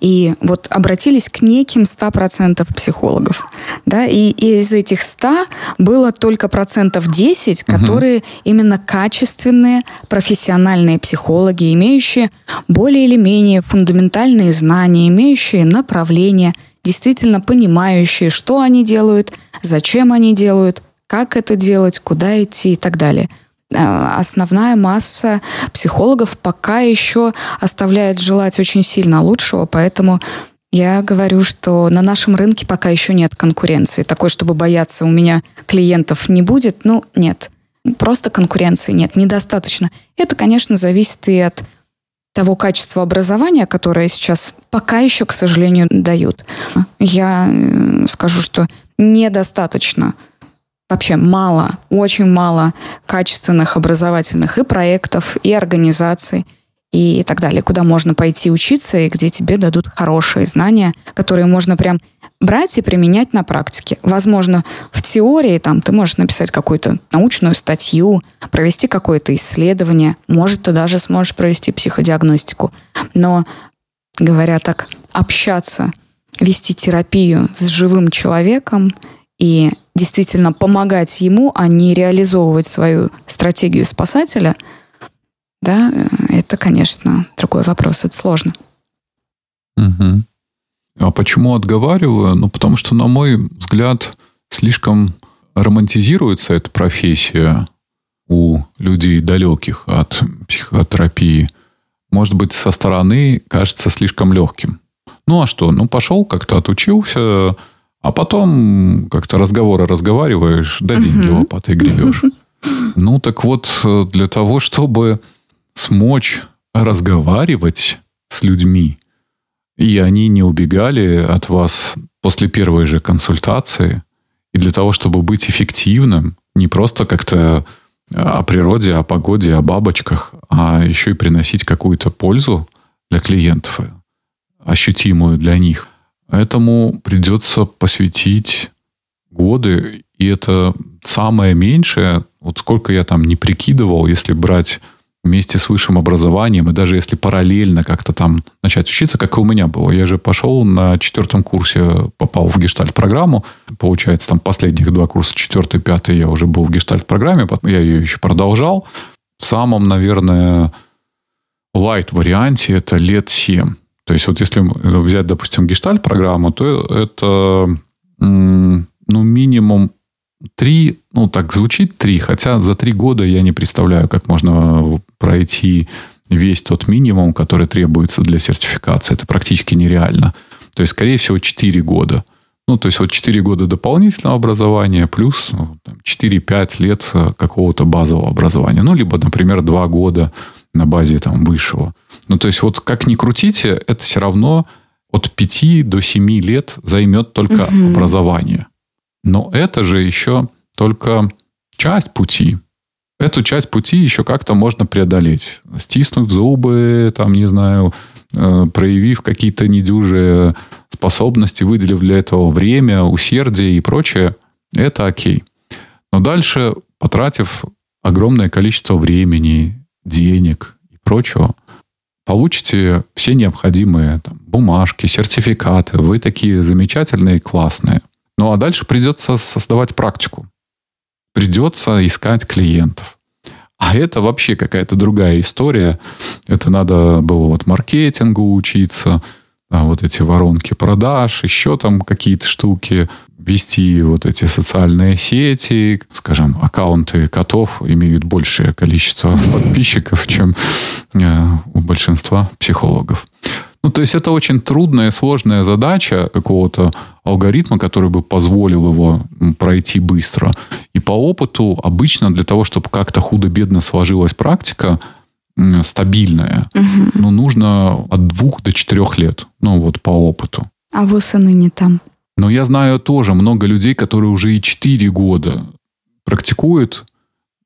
и вот обратились к неким 100% психологов. Да, и, из этих 100 было только процентов 10, которые угу. именно качественные профессиональные психологи, имеющие более или менее фундаментальные знания, имеющие направление, действительно понимающие, что они делают, зачем они делают, как это делать, куда идти и так далее. А, основная масса психологов пока еще оставляет желать очень сильно лучшего, поэтому я говорю, что на нашем рынке пока еще нет конкуренции. Такой, чтобы бояться, у меня клиентов не будет, ну, нет. Просто конкуренции нет, недостаточно. Это, конечно, зависит и от того качества образования, которое сейчас пока еще, к сожалению, дают. Я э, скажу, что недостаточно вообще мало, очень мало качественных образовательных и проектов, и организаций, и так далее, куда можно пойти учиться и где тебе дадут хорошие знания, которые можно прям брать и применять на практике. Возможно, в теории там ты можешь написать какую-то научную статью, провести какое-то исследование, может, ты даже сможешь провести психодиагностику. Но, говоря так, общаться, вести терапию с живым человеком и действительно помогать ему, а не реализовывать свою стратегию спасателя, да, э, это, конечно, другой вопрос, это сложно. Угу. А почему отговариваю? Ну, потому что, на мой взгляд, слишком романтизируется эта профессия у людей далеких от психотерапии. Может быть, со стороны кажется слишком легким. Ну а что? Ну, пошел, как-то отучился, а потом как-то разговоры разговариваешь, да деньги угу. лопатой гребешь. Ну, так вот, для того, чтобы смочь разговаривать с людьми, и они не убегали от вас после первой же консультации, и для того, чтобы быть эффективным, не просто как-то о природе, о погоде, о бабочках, а еще и приносить какую-то пользу для клиентов, ощутимую для них. Этому придется посвятить годы, и это самое меньшее, вот сколько я там не прикидывал, если брать вместе с высшим образованием, и даже если параллельно как-то там начать учиться, как и у меня было. Я же пошел на четвертом курсе, попал в гештальт-программу. Получается, там последних два курса, четвертый, пятый, я уже был в гештальт-программе, я ее еще продолжал. В самом, наверное, лайт-варианте это лет семь. То есть вот если взять, допустим, гештальт-программу, то это ну, минимум три, ну так звучит три, хотя за три года я не представляю, как можно пройти весь тот минимум, который требуется для сертификации. Это практически нереально. То есть, скорее всего, 4 года. Ну, то есть, вот 4 года дополнительного образования плюс ну, 4-5 лет э, какого-то базового образования. Ну, либо, например, 2 года на базе там высшего. Ну, то есть, вот как ни крутите, это все равно от 5 до 7 лет займет только угу. образование. Но это же еще только часть пути. Эту часть пути еще как-то можно преодолеть. Стиснув зубы, там, не знаю, э, проявив какие-то недюжие способности, выделив для этого время, усердие и прочее, это окей. Но дальше, потратив огромное количество времени, денег и прочего, получите все необходимые там, бумажки, сертификаты. Вы такие замечательные, классные. Ну а дальше придется создавать практику. Придется искать клиентов. А это вообще какая-то другая история. Это надо было вот маркетингу учиться, а вот эти воронки продаж, еще там какие-то штуки, вести вот эти социальные сети, скажем, аккаунты котов имеют большее количество подписчиков, чем э, у большинства психологов. Ну, то есть это очень трудная, сложная задача какого-то алгоритма, который бы позволил его пройти быстро. И по опыту обычно для того, чтобы как-то худо-бедно сложилась практика, стабильная, угу. ну, нужно от двух до четырех лет. Ну, вот по опыту. А вы сыны не там? Но я знаю тоже много людей, которые уже и четыре года практикуют,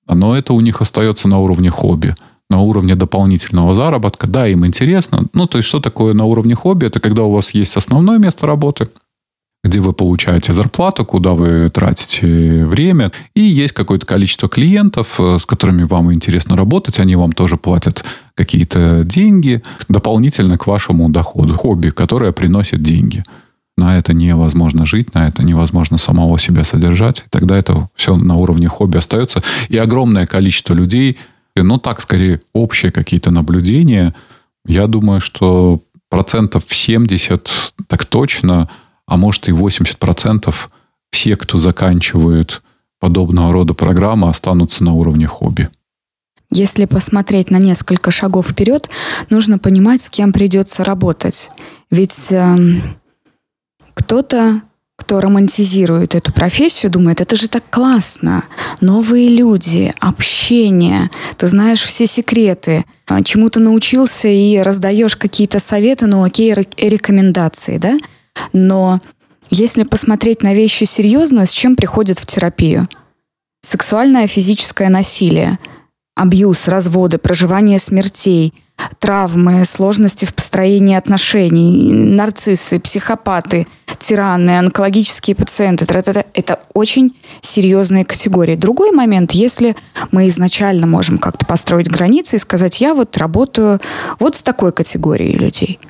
но это у них остается на уровне хобби на уровне дополнительного заработка. Да, им интересно. Ну, то есть, что такое на уровне хобби? Это когда у вас есть основное место работы, где вы получаете зарплату, куда вы тратите время, и есть какое-то количество клиентов, э, с которыми вам интересно работать, они вам тоже платят какие-то деньги дополнительно к вашему доходу, хобби, которое приносит деньги. На это невозможно жить, на это невозможно самого себя содержать. Тогда это все на уровне хобби остается. И огромное количество людей, ну так, скорее, общие какие-то наблюдения, я думаю, что процентов 70 так точно – а может и 80% все, кто заканчивает подобного рода программы, останутся на уровне хобби. Если посмотреть на несколько шагов вперед, нужно понимать, с кем придется работать. Ведь э, кто-то, кто романтизирует эту профессию, думает, это же так классно. Новые люди, общение, ты знаешь все секреты, а, чему ты научился и раздаешь какие-то советы, ну окей, рекомендации, да? Но если посмотреть на вещи серьезно, с чем приходят в терапию? Сексуальное физическое насилие, абьюз, разводы, проживание смертей, травмы, сложности в построении отношений, нарциссы, психопаты, тираны, онкологические пациенты. Это, это очень серьезные категории. Другой момент, если мы изначально можем как-то построить границы и сказать, я вот работаю вот с такой категорией людей –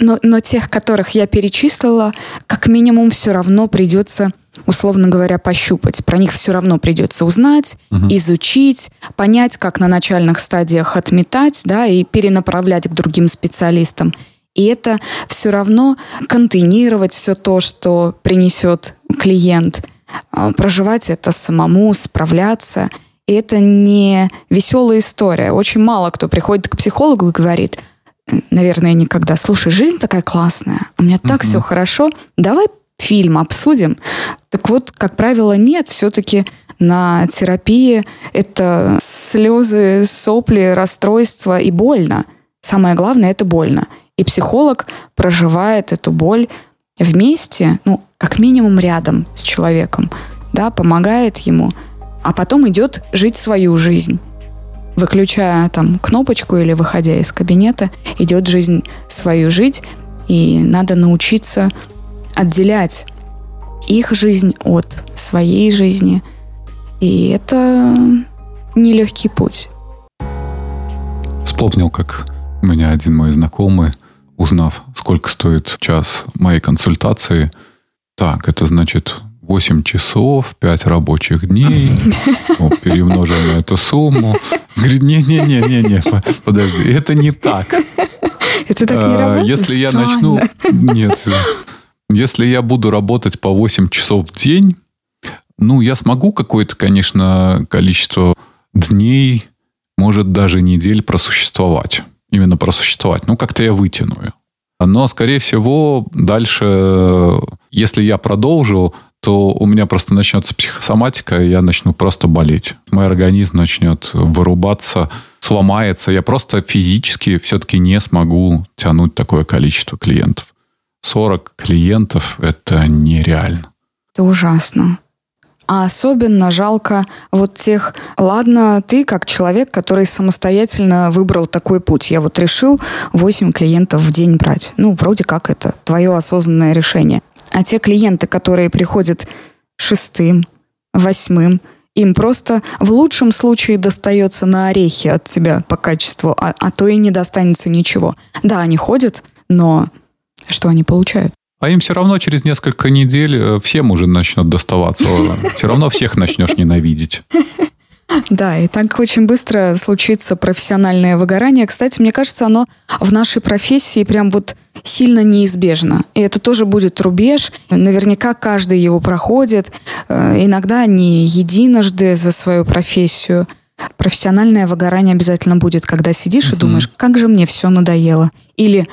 но, но тех, которых я перечислила, как минимум все равно придется, условно говоря, пощупать. Про них все равно придется узнать, угу. изучить, понять, как на начальных стадиях отметать, да, и перенаправлять к другим специалистам. И это все равно контейнировать все то, что принесет клиент, а, проживать это самому, справляться. И это не веселая история. Очень мало кто приходит к психологу и говорит – наверное, никогда. Слушай, жизнь такая классная, у меня так все хорошо, давай фильм обсудим. Так вот, как правило, нет, все-таки на терапии это слезы, сопли, расстройства и больно. Самое главное, это больно. И психолог проживает эту боль вместе, ну, как минимум рядом с человеком, да, помогает ему, а потом идет жить свою жизнь выключая там кнопочку или выходя из кабинета, идет жизнь свою жить, и надо научиться отделять их жизнь от своей жизни. И это нелегкий путь. Вспомнил, как меня один мой знакомый, узнав, сколько стоит час моей консультации, так, это значит 8 часов, 5 рабочих дней, перемножим на эту сумму. Говорит, не-не-не-не-не, подожди, это не так. Это так не а, работает? Если я начну... Нет. Если я буду работать по 8 часов в день, ну, я смогу какое-то, конечно, количество дней, может, даже недель просуществовать. Именно просуществовать. Ну, как-то я вытяну ее. Но, скорее всего, дальше, если я продолжу, то у меня просто начнется психосоматика, и я начну просто болеть. Мой организм начнет вырубаться, сломается. Я просто физически все-таки не смогу тянуть такое количество клиентов. 40 клиентов – это нереально. Это ужасно. А особенно жалко вот тех, ладно, ты как человек, который самостоятельно выбрал такой путь. Я вот решил 8 клиентов в день брать. Ну, вроде как это твое осознанное решение. А те клиенты, которые приходят шестым, восьмым, им просто в лучшем случае достается на орехи от тебя по качеству, а, а то и не достанется ничего. Да, они ходят, но что они получают? А им все равно через несколько недель э, всем уже начнет доставаться. Все равно всех начнешь ненавидеть. Да, и так очень быстро случится профессиональное выгорание. Кстати, мне кажется, оно в нашей профессии прям вот сильно неизбежно. И это тоже будет рубеж. Наверняка каждый его проходит. Э, иногда не единожды за свою профессию. Профессиональное выгорание обязательно будет, когда сидишь и думаешь, как же мне все надоело. Или Э,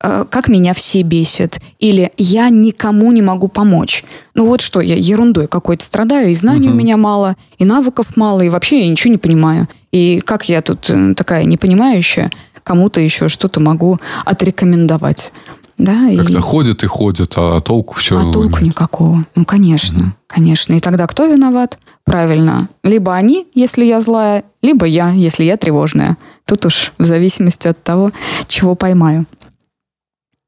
как меня все бесят, или я никому не могу помочь. Ну вот что, я ерундой какой-то страдаю, и знаний угу. у меня мало, и навыков мало, и вообще я ничего не понимаю. И как я тут э, такая непонимающая, кому-то еще что-то могу отрекомендовать. Да, Как-то и... ходят и ходят, а толку все... А толку нет. никакого. Ну, конечно, угу. конечно. И тогда кто виноват? Правильно. Либо они, если я злая, либо я, если я тревожная. Тут уж в зависимости от того, чего поймаю.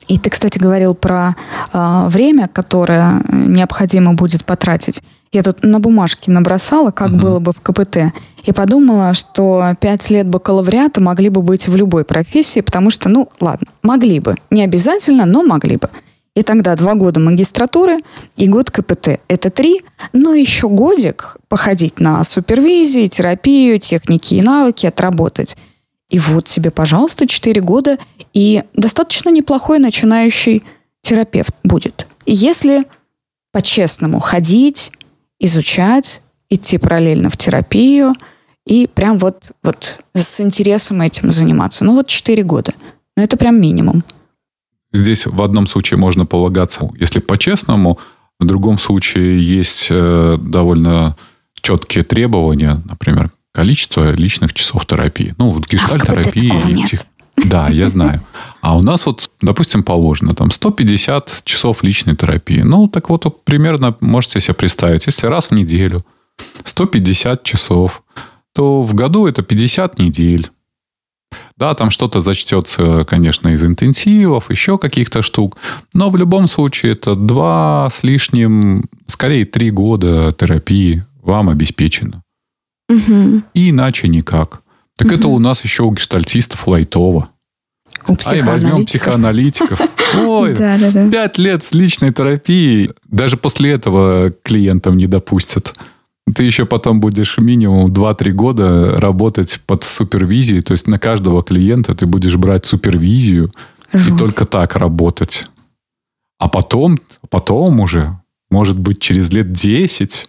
И ты, кстати, говорил про э, время, которое необходимо будет потратить. Я тут на бумажке набросала, как угу. было бы в КПТ, и подумала, что пять лет бакалавриата могли бы быть в любой профессии, потому что, ну, ладно, могли бы. Не обязательно, но могли бы. И тогда два года магистратуры и год КПТ. Это три, но еще годик походить на супервизии, терапию, техники и навыки отработать. И вот тебе, пожалуйста, четыре года, и достаточно неплохой начинающий терапевт будет. Если по-честному ходить, изучать, идти параллельно в терапию и прям вот, вот с интересом этим заниматься. Ну вот четыре года. Ну это прям минимум. Здесь в одном случае можно полагаться, если по-честному, в другом случае есть э, довольно четкие требования, например, количество личных часов терапии. Ну, вот гештальтерапии. А нет. Да, я знаю. А у нас вот, допустим, положено там 150 часов личной терапии. Ну, так вот, примерно можете себе представить, если раз в неделю 150 часов, то в году это 50 недель. Да, там что-то зачтется, конечно, из интенсивов, еще каких-то штук. Но в любом случае это два с лишним, скорее три года терапии вам обеспечено. Угу. И иначе никак. Так угу. это у нас еще у гештальтистов лайтово. У а возьмем психоаналитиков. Ой, пять лет с личной терапией. Даже после этого клиентам не допустят. Ты еще потом будешь минимум 2-3 года работать под супервизией. То есть на каждого клиента ты будешь брать супервизию Жуть. и только так работать. А потом, потом уже, может быть, через лет 10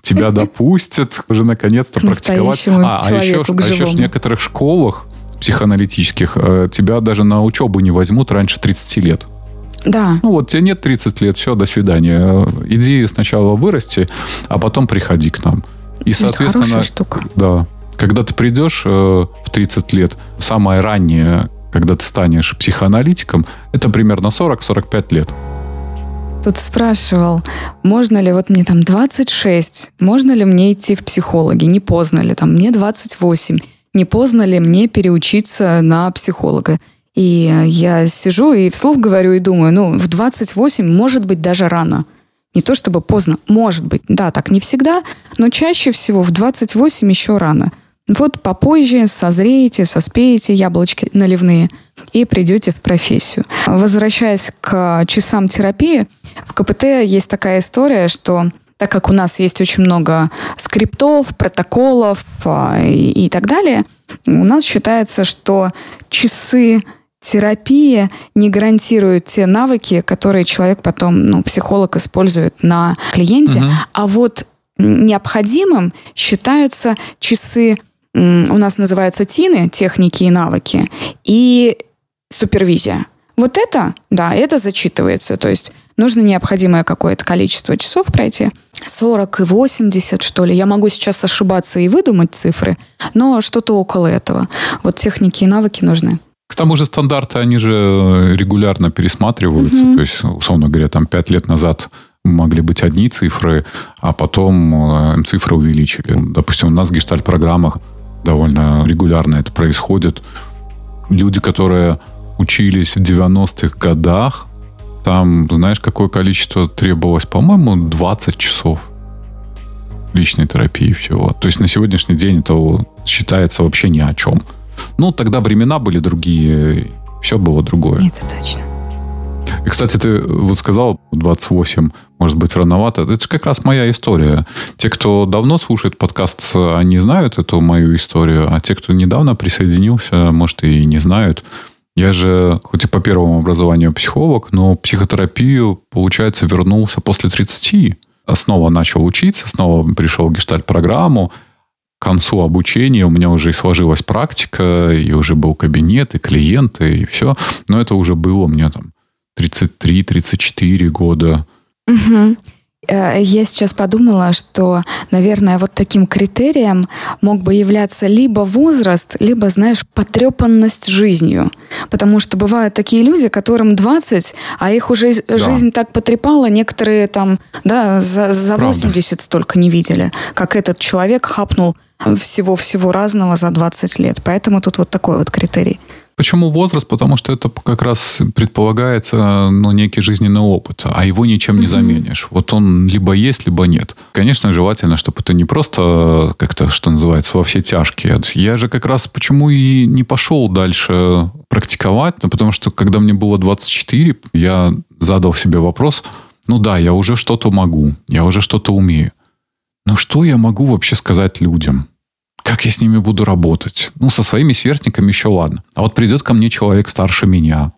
тебя допустят уже наконец-то практиковать. А, а еще, а еще в некоторых школах психоаналитических э, тебя даже на учебу не возьмут раньше 30 лет. Да. Ну вот тебе нет 30 лет, все, до свидания. Иди сначала вырасти, а потом приходи к нам. И, соответственно, Это штука. Да. Когда ты придешь э, в 30 лет, самое раннее, когда ты станешь психоаналитиком, это примерно 40-45 лет. Тут спрашивал, можно ли, вот мне там 26, можно ли мне идти в психологи, не поздно ли, там мне 28, не поздно ли мне переучиться на психолога. И я сижу и вслух говорю и думаю, ну, в 28 может быть даже рано. Не то чтобы поздно, может быть. Да, так не всегда, но чаще всего в 28 еще рано. Вот попозже созреете, соспеете яблочки наливные и придете в профессию. Возвращаясь к часам терапии, в КПТ есть такая история, что так как у нас есть очень много скриптов, протоколов а, и, и так далее, у нас считается, что часы терапия не гарантирует те навыки, которые человек потом, ну, психолог использует на клиенте, угу. а вот необходимым считаются часы, у нас называются ТИНы, техники и навыки, и супервизия. Вот это, да, это зачитывается. То есть нужно необходимое какое-то количество часов пройти. 40 и 80, что ли. Я могу сейчас ошибаться и выдумать цифры, но что-то около этого. Вот техники и навыки нужны. К тому же стандарты, они же э, регулярно пересматриваются. Угу. То есть, условно говоря, там пять лет назад могли быть одни цифры, а потом э, цифры увеличили. Допустим, у нас в гештальт-программах довольно регулярно это происходит. Люди, которые учились в 90-х годах, там, знаешь, какое количество требовалось? По-моему, 20 часов личной терапии всего. То есть на сегодняшний день это считается вообще ни о чем. Ну, тогда времена были другие, все было другое. Это точно. И, кстати, ты вот сказал 28, может быть, рановато. Это же как раз моя история. Те, кто давно слушает подкаст, они знают эту мою историю, а те, кто недавно присоединился, может, и не знают. Я же, хоть и по первому образованию психолог, но психотерапию, получается, вернулся после 30. Снова начал учиться, снова пришел в гештальт-программу. К концу обучения у меня уже и сложилась практика, и уже был кабинет, и клиенты, и все. Но это уже было меня там 33-34 года. Угу. Я сейчас подумала, что, наверное, вот таким критерием мог бы являться либо возраст, либо, знаешь, потрепанность жизнью. Потому что бывают такие люди, которым 20, а их уже да. жизнь так потрепала, некоторые там, да, за, за 80 столько не видели, как этот человек хапнул всего-всего разного за 20 лет. Поэтому тут вот такой вот критерий. Почему возраст? Потому что это как раз предполагается ну, некий жизненный опыт, а его ничем не заменишь. Вот он либо есть, либо нет. Конечно, желательно, чтобы это не просто как-то, что называется, во все тяжкие. Я же как раз почему и не пошел дальше практиковать, ну, потому что когда мне было 24, я задал себе вопрос, ну да, я уже что-то могу, я уже что-то умею. Но что я могу вообще сказать людям? Как я с ними буду работать? Ну, со своими сверстниками еще ладно. А вот придет ко мне человек старше меня.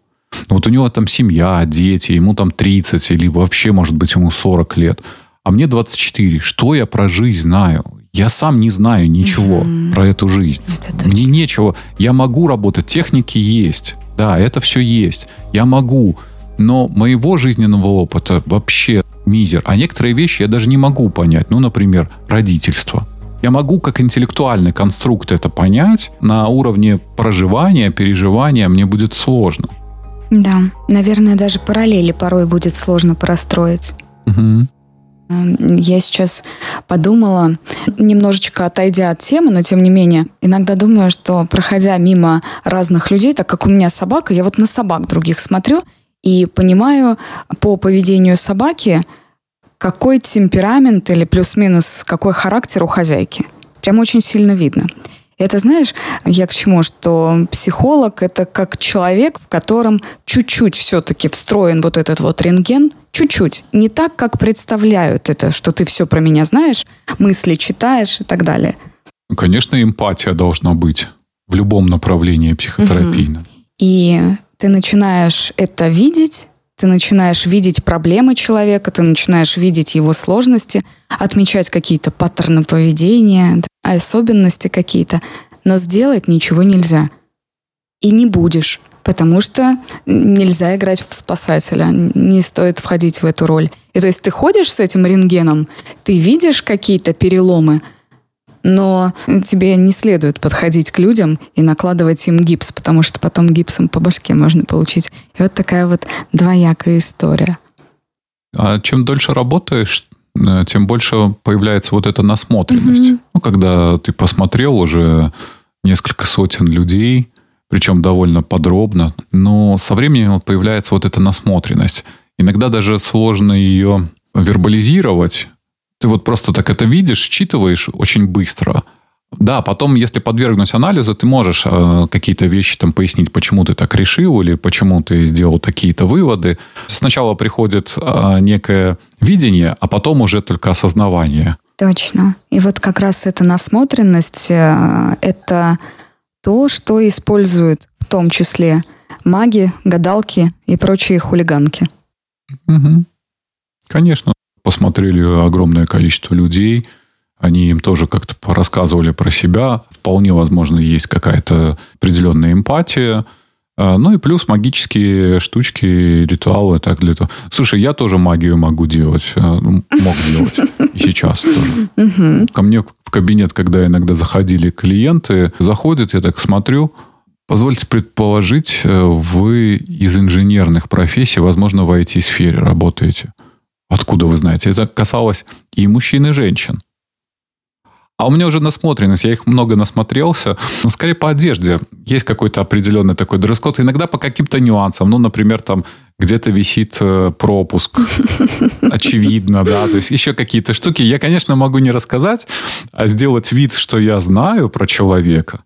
Вот у него там семья, дети, ему там 30, или вообще, может быть, ему 40 лет. А мне 24. Что я про жизнь знаю? Я сам не знаю ничего угу. про эту жизнь. Мне нечего. Я могу работать, техники есть. Да, это все есть. Я могу. Но моего жизненного опыта вообще мизер. А некоторые вещи я даже не могу понять. Ну, например, родительство. Я могу как интеллектуальный конструкт это понять, на уровне проживания, переживания мне будет сложно. Да, наверное, даже параллели порой будет сложно простроить. Угу. Я сейчас подумала, немножечко отойдя от темы, но тем не менее, иногда думаю, что проходя мимо разных людей, так как у меня собака, я вот на собак других смотрю и понимаю по поведению собаки, какой темперамент или плюс-минус какой характер у хозяйки. Прям очень сильно видно. Это знаешь, я к чему, что психолог это как человек, в котором чуть-чуть все-таки встроен вот этот вот рентген, чуть-чуть. Не так, как представляют это, что ты все про меня знаешь, мысли читаешь и так далее. Конечно, эмпатия должна быть в любом направлении психотерапийном. Угу. И ты начинаешь это видеть, ты начинаешь видеть проблемы человека, ты начинаешь видеть его сложности, отмечать какие-то паттерны поведения, особенности какие-то, но сделать ничего нельзя. И не будешь, потому что нельзя играть в спасателя, не стоит входить в эту роль. И то есть ты ходишь с этим рентгеном, ты видишь какие-то переломы, но тебе не следует подходить к людям и накладывать им гипс, потому что потом гипсом по башке можно получить. И вот такая вот двоякая история. А чем дольше работаешь, э, тем больше появляется вот эта насмотренность. Mm-hmm. Ну, когда ты посмотрел уже несколько сотен людей, причем довольно подробно, но со временем появляется вот эта насмотренность. Иногда даже сложно ее вербализировать, ты вот просто так это видишь, считываешь очень быстро. Да, потом, если подвергнуть анализу, ты можешь э, какие-то вещи там пояснить, почему ты так решил или почему ты сделал такие-то выводы. Сначала приходит э, некое видение, а потом уже только осознавание. Точно. И вот как раз эта насмотренность, э, это то, что используют в том числе маги, гадалки и прочие хулиганки. Угу. Конечно посмотрели огромное количество людей, они им тоже как-то рассказывали про себя. Вполне возможно, есть какая-то определенная эмпатия. А, ну и плюс магические штучки, ритуалы так для того. Слушай, я тоже магию могу делать. А, ну, мог делать. И сейчас тоже. Ко мне в кабинет, когда иногда заходили клиенты, заходят, я так смотрю, Позвольте предположить, э, вы из инженерных профессий, возможно, в IT-сфере работаете. Откуда вы знаете? Это касалось и мужчин, и женщин. А у меня уже насмотренность, я их много насмотрелся. Но скорее по одежде. Есть какой-то определенный такой дресс-код. Иногда по каким-то нюансам. Ну, например, там где-то висит э, пропуск. Очевидно, да. То есть еще какие-то штуки. Я, конечно, могу не рассказать, а сделать вид, что я знаю про человека.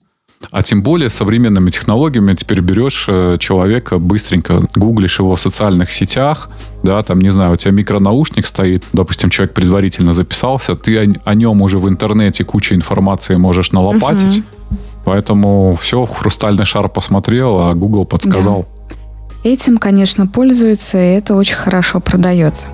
А тем более современными технологиями теперь берешь э, человека, быстренько гуглишь его в социальных сетях, да, там, не знаю, у тебя микронаушник стоит, допустим, человек предварительно записался, ты о, о нем уже в интернете кучу информации можешь налопатить, угу. поэтому все, в хрустальный шар посмотрел, а Google подсказал. Да. Этим, конечно, пользуются, и это очень хорошо продается.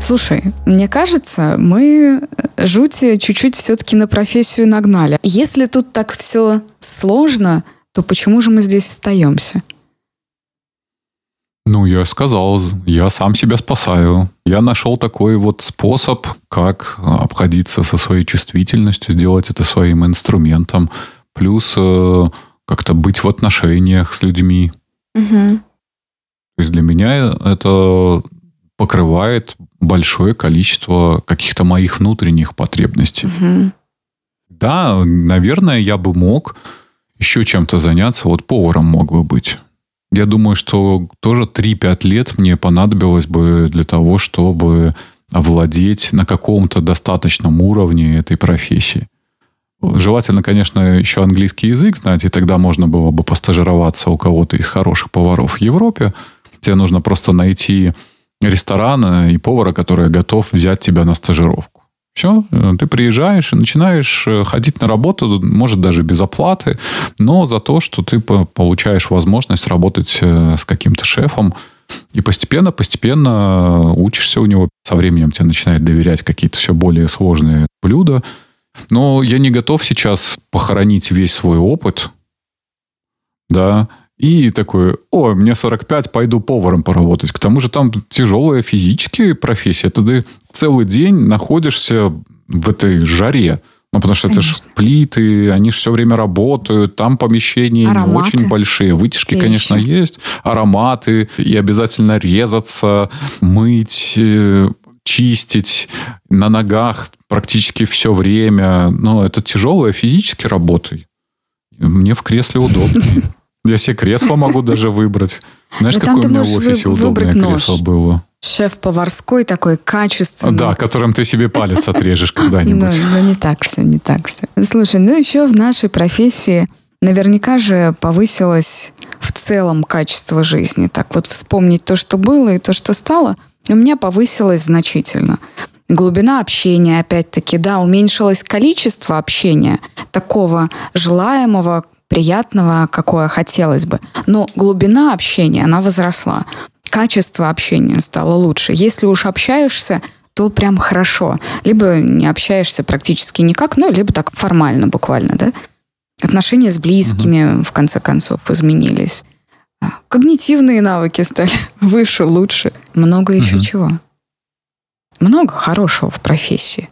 Слушай, мне кажется, мы жути чуть-чуть все-таки на профессию нагнали. Если тут так все сложно, то почему же мы здесь остаемся? Ну, я сказал, я сам себя спасаю. Я нашел такой вот способ, как обходиться со своей чувствительностью, сделать это своим инструментом. Плюс э, как-то быть в отношениях с людьми. Угу. То есть для меня это покрывает большое количество каких-то моих внутренних потребностей. Угу. Да, наверное, я бы мог еще чем-то заняться, вот поваром мог бы быть. Я думаю, что тоже 3-5 лет мне понадобилось бы для того, чтобы овладеть на каком-то достаточном уровне этой профессии. Желательно, конечно, еще английский язык знать, и тогда можно было бы постажироваться у кого-то из хороших поваров в Европе. Тебе нужно просто найти ресторан и повара, который готов взять тебя на стажировку. Все, ты приезжаешь и начинаешь э, ходить на работу, может, даже без оплаты, но за то, что ты получаешь возможность работать э, с каким-то шефом, и постепенно, постепенно учишься у него. Со временем тебе начинает доверять какие-то все более сложные блюда. Но я не готов сейчас похоронить весь свой опыт, да, и такой, о, мне 45, пойду поваром поработать. К тому же там тяжелая физическая профессия. Ты целый день находишься в этой жаре. Ну, потому что конечно. это же плиты, они же все время работают, там помещения ароматы. не очень большие. Вытяжки, Все конечно, еще. есть, ароматы, и обязательно резаться, мыть, э, чистить на ногах практически все время. Но это тяжелая физически работа. Мне в кресле удобнее. Я себе кресло могу даже выбрать. Знаешь, Но какое у меня в офисе удобное кресло было? Шеф-поварской такой качественный. Да, которым ты себе палец отрежешь когда-нибудь. Ну, ну, не так все, не так все. Слушай, ну еще в нашей профессии наверняка же повысилось в целом качество жизни. Так вот вспомнить то, что было и то, что стало, у меня повысилось значительно. Глубина общения, опять-таки, да, уменьшилось количество общения, такого желаемого, приятного, какое хотелось бы. Но глубина общения, она возросла. Качество общения стало лучше. Если уж общаешься, то прям хорошо. Либо не общаешься практически никак, ну, либо так формально буквально, да. Отношения с близкими, угу. в конце концов, изменились. А, когнитивные навыки стали выше, лучше. Много еще угу. чего. Много хорошего в профессии.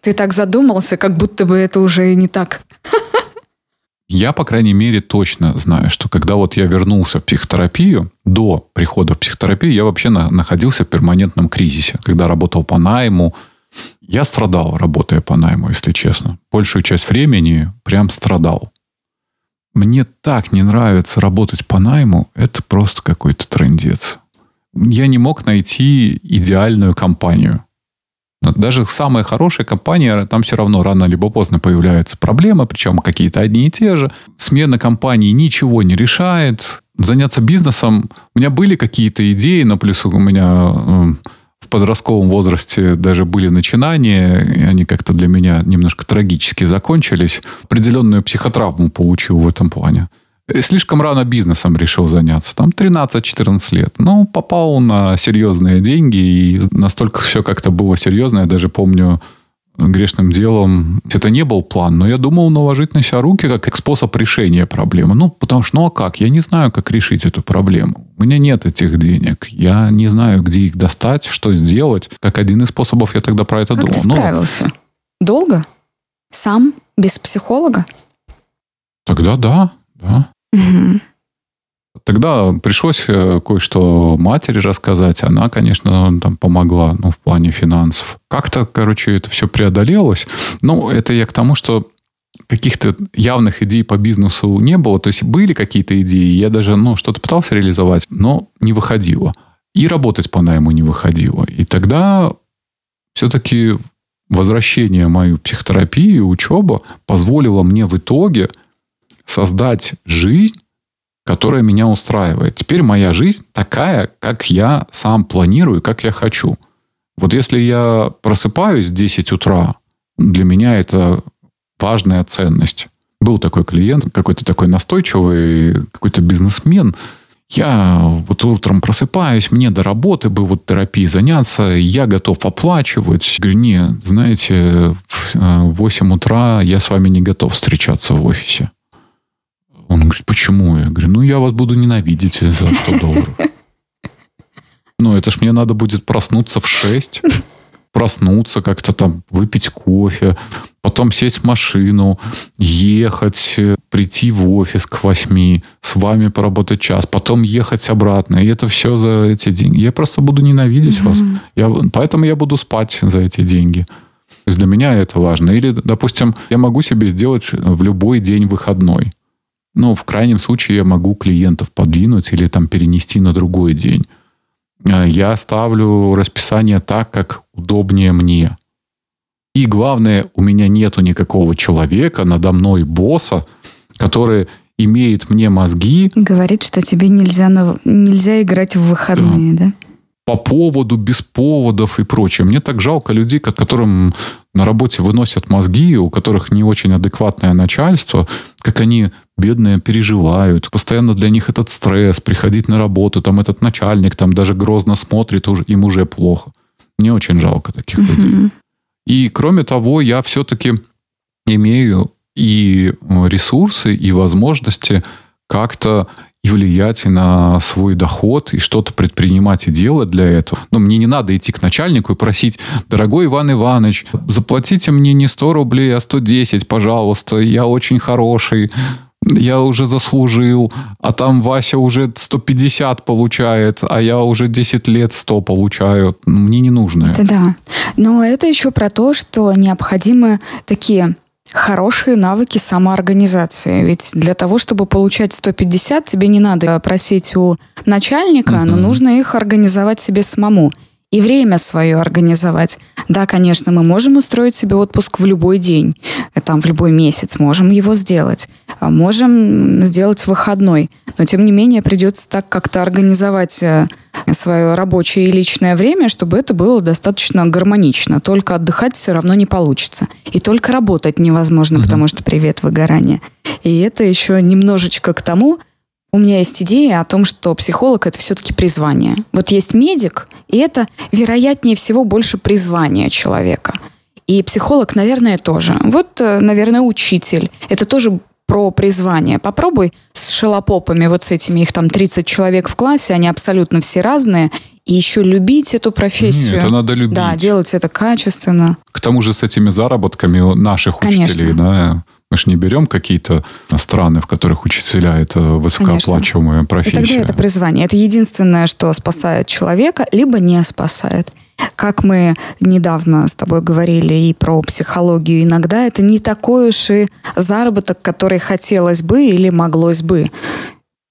Ты так задумался, как будто бы это уже не так. Я, по крайней мере, точно знаю, что когда вот я вернулся в психотерапию, до прихода в психотерапию я вообще на, находился в перманентном кризисе. Когда работал по найму, я страдал, работая по найму, если честно. Большую часть времени прям страдал. Мне так не нравится работать по найму, это просто какой-то трендец. Я не мог найти идеальную компанию. Даже самая хорошая компания, там все равно рано либо поздно появляются проблемы, причем какие-то одни и те же. Смена компании ничего не решает. Заняться бизнесом... У меня были какие-то идеи, но плюс у меня эм, в подростковом возрасте даже были начинания, и они как-то для меня немножко трагически закончились. Определенную психотравму получил в этом плане. Слишком рано бизнесом решил заняться. Там 13-14 лет. Ну, попал на серьезные деньги, и настолько все как-то было серьезно. Я даже помню, грешным делом. Это не был план, но я думал наложить на себя руки как способ решения проблемы. Ну, потому что, ну а как? Я не знаю, как решить эту проблему. У меня нет этих денег. Я не знаю, где их достать, что сделать. Как один из способов я тогда про это как думал. ты справился? Но... Долго? Сам? Без психолога? Тогда да, да. Тогда пришлось э, кое-что матери рассказать. Она, конечно, там помогла ну, в плане финансов. Как-то, короче, это все преодолелось. Ну, это я к тому, что каких-то явных идей по бизнесу не было. То есть были какие-то идеи, я даже ну, что-то пытался реализовать, но не выходило. И работать по найму не выходило. И тогда все-таки возвращение мою психотерапию, учеба позволило мне в итоге – создать жизнь, которая меня устраивает. Теперь моя жизнь такая, как я сам планирую, как я хочу. Вот если я просыпаюсь в 10 утра, для меня это важная ценность. Был такой клиент, какой-то такой настойчивый, какой-то бизнесмен. Я вот утром просыпаюсь, мне до работы бы вот терапией заняться, я готов оплачивать. Говорю, не, знаете, в 8 э, утра я с вами не готов встречаться в офисе. Он говорит, почему? Я говорю, ну, я вас буду ненавидеть за 100 долларов. Ну, это ж мне надо будет проснуться в 6, проснуться как-то там, выпить кофе, потом сесть в машину, ехать, прийти в офис к 8, с вами поработать час, потом ехать обратно. И это все за эти деньги. Я просто буду ненавидеть mm-hmm. вас. Я, поэтому я буду спать за эти деньги. То есть для меня это важно. Или, допустим, я могу себе сделать в любой день выходной. Ну, в крайнем случае я могу клиентов подвинуть или там перенести на другой день. Э, я ставлю расписание так, как удобнее мне. И главное, у меня нету никакого человека надо мной, босса, который имеет мне мозги. Говорит, что тебе нельзя, на... нельзя играть в выходные, да? да? По поводу, без поводов и прочее. Мне так жалко людей, которым на работе выносят мозги, у которых не очень адекватное начальство, как они бедные переживают. Постоянно для них этот стресс, приходить на работу, там этот начальник там даже грозно смотрит, уже, им уже плохо. Мне очень жалко таких людей. И кроме того, я все-таки имею и ресурсы, и возможности как-то и влиять на свой доход, и что-то предпринимать и делать для этого. Но мне не надо идти к начальнику и просить, дорогой Иван Иванович, заплатите мне не 100 рублей, а 110, пожалуйста, я очень хороший, я уже заслужил, а там Вася уже 150 получает, а я уже 10 лет 100 получаю. Мне не нужно. Это да. Но это еще про то, что необходимы такие хорошие навыки самоорганизации. Ведь для того, чтобы получать 150, тебе не надо просить у начальника, uh-huh. но нужно их организовать себе самому и время свое организовать. Да, конечно, мы можем устроить себе отпуск в любой день, там, в любой месяц, можем его сделать. А можем сделать выходной. Но, тем не менее, придется так как-то организовать э, свое рабочее и личное время, чтобы это было достаточно гармонично. Только отдыхать все равно не получится. И только работать невозможно, угу. потому что привет выгорание. И это еще немножечко к тому, у меня есть идея о том, что психолог это все-таки призвание. Вот есть медик, и это, вероятнее всего, больше призвание человека. И психолог, наверное, тоже. Вот, э, наверное, учитель. Это тоже про призвание. Попробуй с шелопопами, вот с этими, их там 30 человек в классе, они абсолютно все разные, и еще любить эту профессию. Нет, это надо любить. Да, делать это качественно. К тому же с этими заработками наших Конечно. учителей, да, мы же не берем какие-то страны, в которых учителя это высокооплачиваемая Конечно. профессия. И тогда это призвание. Это единственное, что спасает человека, либо не спасает. Как мы недавно с тобой говорили и про психологию, иногда это не такой уж и заработок, который хотелось бы или моглось бы.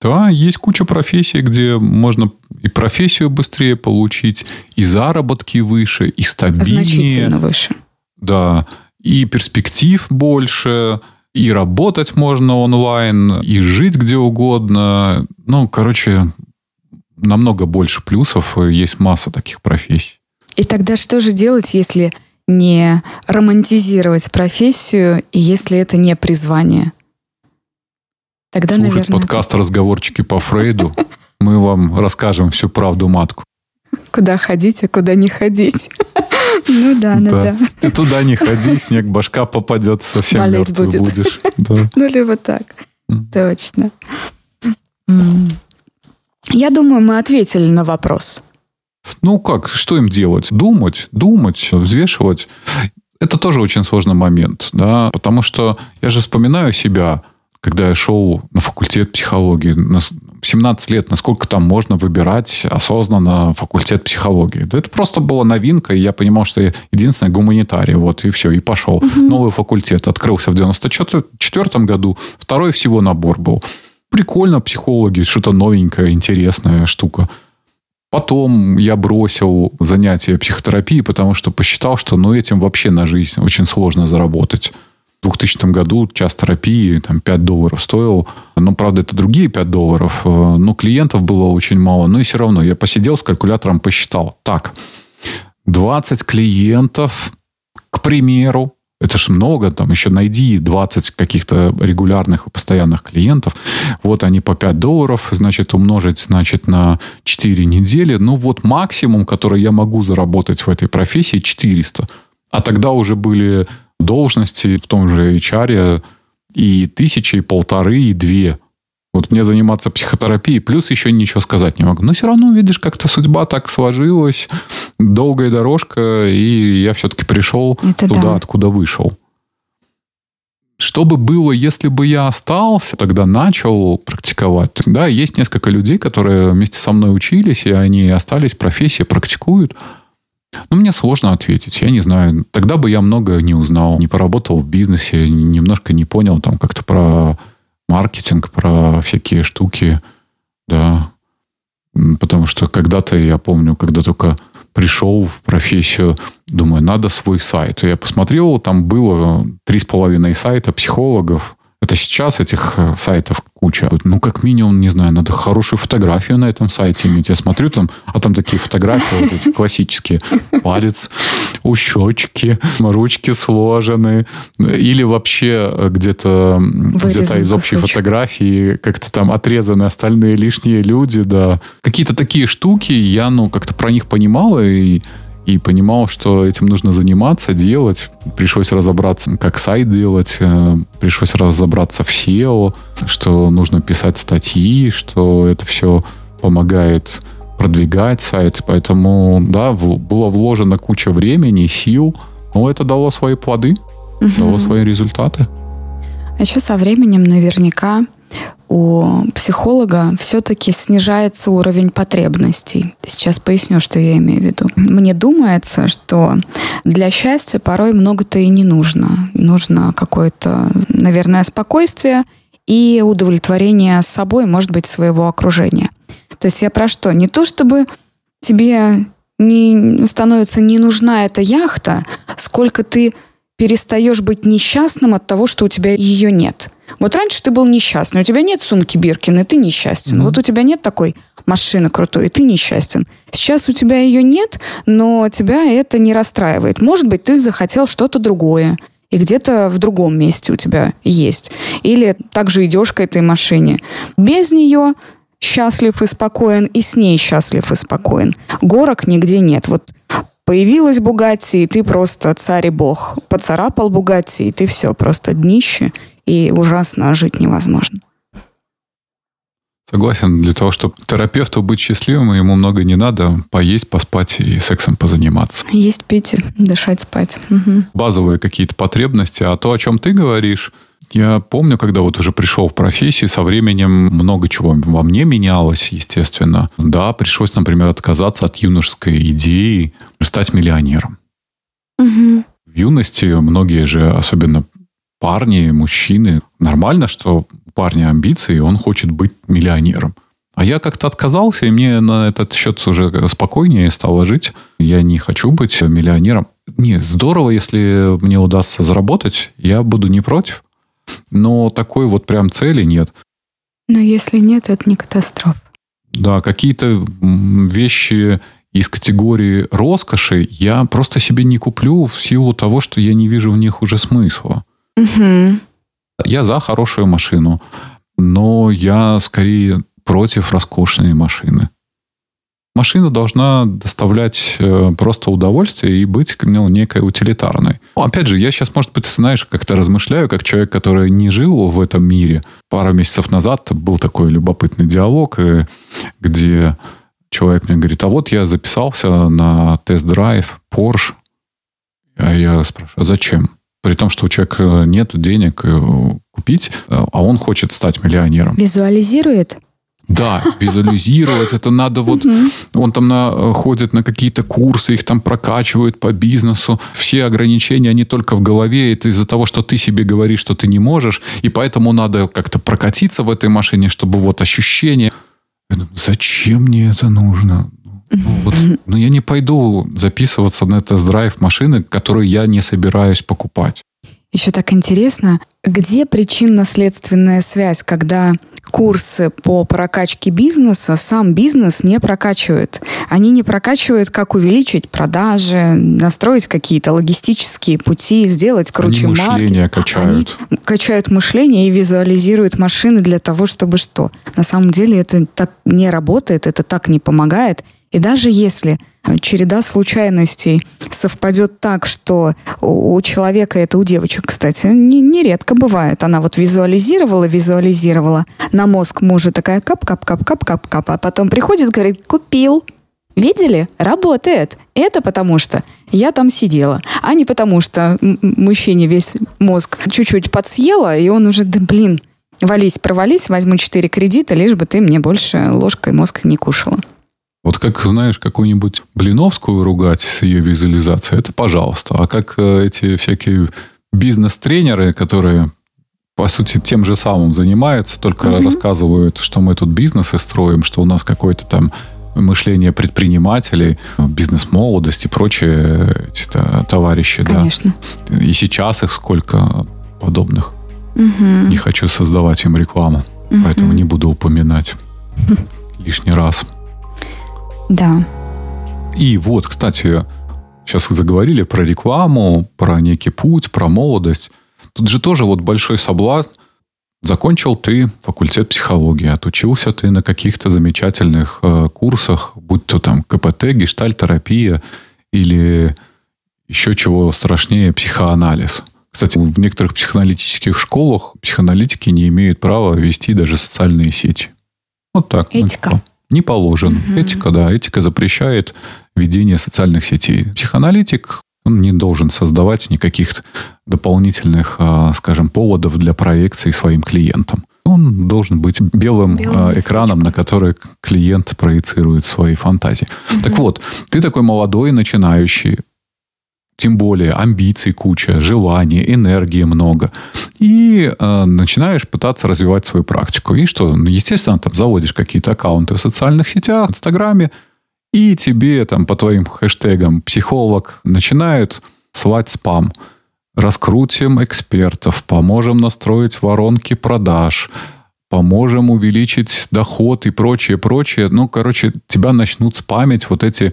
Да, есть куча профессий, где можно и профессию быстрее получить, и заработки выше, и стабильнее. Значительно выше. Да и перспектив больше, и работать можно онлайн, и жить где угодно. Ну, короче, намного больше плюсов. Есть масса таких профессий. И тогда что же делать, если не романтизировать профессию, и если это не призвание? Тогда, Слушать наверное... подкаст «Разговорчики по Фрейду». Мы вам расскажем всю правду матку. Куда ходить, а куда не ходить. Ну да, ну да. Ты туда не ходи, снег башка попадет, совсем Болеть будет. будешь. Ну, либо так. Точно. Я думаю, мы ответили на вопрос. Ну как, что им делать? Думать, думать, взвешивать. Это тоже очень сложный момент, да, потому что я же вспоминаю себя, когда я шел на факультет психологии, 17 лет, насколько там можно выбирать осознанно факультет психологии. Да это просто была новинка, и я понимал, что я единственный гуманитарий, вот, и все, и пошел. Угу. Новый факультет открылся в 94 году, второй всего набор был. Прикольно, психологи, что-то новенькое, интересная штука. Потом я бросил занятия психотерапии, потому что посчитал, что ну, этим вообще на жизнь очень сложно заработать. В 2000 году час терапии там, 5 долларов стоил. Ну, правда, это другие 5 долларов. Э, но клиентов было очень мало. Но и все равно я посидел с калькулятором, посчитал. Так, 20 клиентов, к примеру, это ж много, там еще найди 20 каких-то регулярных и постоянных клиентов. Вот они по 5 долларов, значит, умножить, значит, на 4 недели. Ну, вот максимум, который я могу заработать в этой профессии, 400. А тогда уже были должности в том же HR и тысячи, и полторы, и две. Вот мне заниматься психотерапией, плюс еще ничего сказать не могу. Но все равно, видишь, как-то судьба так сложилась, долгая дорожка, и я все-таки пришел Это туда, да. откуда вышел. Что бы было, если бы я остался, тогда начал практиковать? Да, есть несколько людей, которые вместе со мной учились, и они остались в профессии, практикуют. Ну, мне сложно ответить, я не знаю. Тогда бы я много не узнал, не поработал в бизнесе, немножко не понял там как-то про маркетинг, про всякие штуки, да. Потому что когда-то, я помню, когда только пришел в профессию, думаю, надо свой сайт. Я посмотрел, там было три с половиной сайта психологов, это сейчас этих э, сайтов куча. Ну, как минимум, не знаю, надо хорошую фотографию на этом сайте иметь. Я смотрю там, а там такие фотографии вот эти классические. Палец у щечки, ручки сложены. Или вообще э, где-то где из общей кусочек. фотографии как-то там отрезаны остальные лишние люди, да. Какие-то такие штуки, я, ну, как-то про них понимал и и понимал, что этим нужно заниматься, делать. Пришлось разобраться, как сайт делать, э, пришлось разобраться в SEO, что нужно писать статьи, что это все помогает продвигать сайт. Поэтому, да, было вложено куча времени, сил, но это дало свои плоды, угу. дало свои результаты. А еще со временем наверняка у психолога все-таки снижается уровень потребностей. Сейчас поясню, что я имею в виду. Мне думается, что для счастья порой много-то и не нужно. Нужно какое-то, наверное, спокойствие и удовлетворение собой, может быть, своего окружения. То есть я про что? Не то, чтобы тебе не становится не нужна эта яхта, сколько ты перестаешь быть несчастным от того, что у тебя ее нет. Вот раньше ты был несчастный, у тебя нет сумки Биркин, и ты несчастен. Mm-hmm. Вот у тебя нет такой машины крутой, и ты несчастен. Сейчас у тебя ее нет, но тебя это не расстраивает. Может быть, ты захотел что-то другое, и где-то в другом месте у тебя есть. Или также идешь к этой машине. Без нее счастлив и спокоен, и с ней счастлив и спокоен. Горок нигде нет. Вот появилась Бугатти, и ты просто царь и бог. Поцарапал Бугатти, и ты все, просто днище, и ужасно жить невозможно. Согласен, для того, чтобы терапевту быть счастливым, ему много не надо, поесть, поспать и сексом позаниматься. Есть, пить, дышать, спать. Угу. Базовые какие-то потребности. А то, о чем ты говоришь, я помню, когда вот уже пришел в профессию, со временем много чего во мне менялось, естественно. Да, пришлось, например, отказаться от юношеской идеи стать миллионером. Угу. В юности многие же, особенно парни, мужчины, нормально, что у парня амбиции, и он хочет быть миллионером. А я как-то отказался, и мне на этот счет уже спокойнее стало жить. Я не хочу быть миллионером. Не, здорово, если мне удастся заработать, я буду не против. Но такой вот прям цели нет. Но если нет, это не катастрофа. Да, какие-то вещи из категории роскоши я просто себе не куплю в силу того, что я не вижу в них уже смысла. Угу. Я за хорошую машину, но я скорее против роскошной машины. Машина должна доставлять э, просто удовольствие и быть ну, некой утилитарной. Опять же, я сейчас, может быть, знаешь, как-то размышляю, как человек, который не жил в этом мире. Пару месяцев назад был такой любопытный диалог, э, где человек мне говорит, а вот я записался на тест-драйв Porsche. А я спрашиваю, а зачем? При том, что у человека нет денег э, купить, э, а он хочет стать миллионером. Визуализирует? Да, визуализировать это надо вот... Он там на, э, ходит на какие-то курсы, их там прокачивают по бизнесу. Все ограничения, они только в голове. Это из-за того, что ты себе говоришь, что ты не можешь. И поэтому надо как-то прокатиться в этой машине, чтобы вот ощущение... Зачем мне это нужно? Ну, вот, ну, я не пойду записываться на тест-драйв машины, которую я не собираюсь покупать. Еще так интересно, где причинно-следственная связь, когда курсы по прокачке бизнеса сам бизнес не прокачивает. Они не прокачивают, как увеличить продажи, настроить какие-то логистические пути, сделать круче Они мышление маркет. качают. Они качают мышление и визуализируют машины для того, чтобы что? На самом деле это так не работает, это так не помогает. И даже если э, череда случайностей совпадет так, что у человека, это у девочек, кстати, нередко не бывает, она вот визуализировала, визуализировала, на мозг мужа такая кап-кап-кап-кап-кап-кап, а потом приходит, говорит, купил, Видели? Работает. Это потому что я там сидела, а не потому что мужчине весь мозг чуть-чуть подсъела, и он уже, да блин, вались, провались, возьму четыре кредита, лишь бы ты мне больше ложкой мозг не кушала. Вот как, знаешь, какую-нибудь Блиновскую ругать с ее визуализацией, это пожалуйста. А как э, эти всякие бизнес-тренеры, которые, по сути, тем же самым занимаются, только угу. рассказывают, что мы тут бизнесы строим, что у нас какой-то там мышление предпринимателей, бизнес-молодость и прочие эти товарищи. Конечно. Да. И сейчас их сколько подобных. Угу. Не хочу создавать им рекламу, угу. поэтому не буду упоминать лишний раз. Да. И вот, кстати, сейчас заговорили про рекламу, про некий путь, про молодость. Тут же тоже вот большой соблазн. Закончил ты факультет психологии, отучился ты на каких-то замечательных э, курсах, будь то там КПТ, гештальтерапия или еще чего страшнее, психоанализ. Кстати, в некоторых психоаналитических школах психоаналитики не имеют права вести даже социальные сети. Вот так. Этика. Ну, не положен. Угу. Этика, да, этика запрещает ведение социальных сетей. Психоаналитик он не должен создавать никаких дополнительных, а, скажем, поводов для проекции своим клиентам. Он должен быть белым, белым экраном, на который клиент проецирует свои фантазии. Угу. Так вот, ты такой молодой, начинающий, тем более амбиций куча, желаний, энергии много. И э, начинаешь пытаться развивать свою практику. И что? Ну, естественно, там заводишь какие-то аккаунты в социальных сетях, в Инстаграме, и тебе там по твоим хэштегам психолог начинают слать спам. Раскрутим экспертов, поможем настроить воронки продаж, поможем увеличить доход и прочее, прочее. Ну, короче, тебя начнут спамить вот эти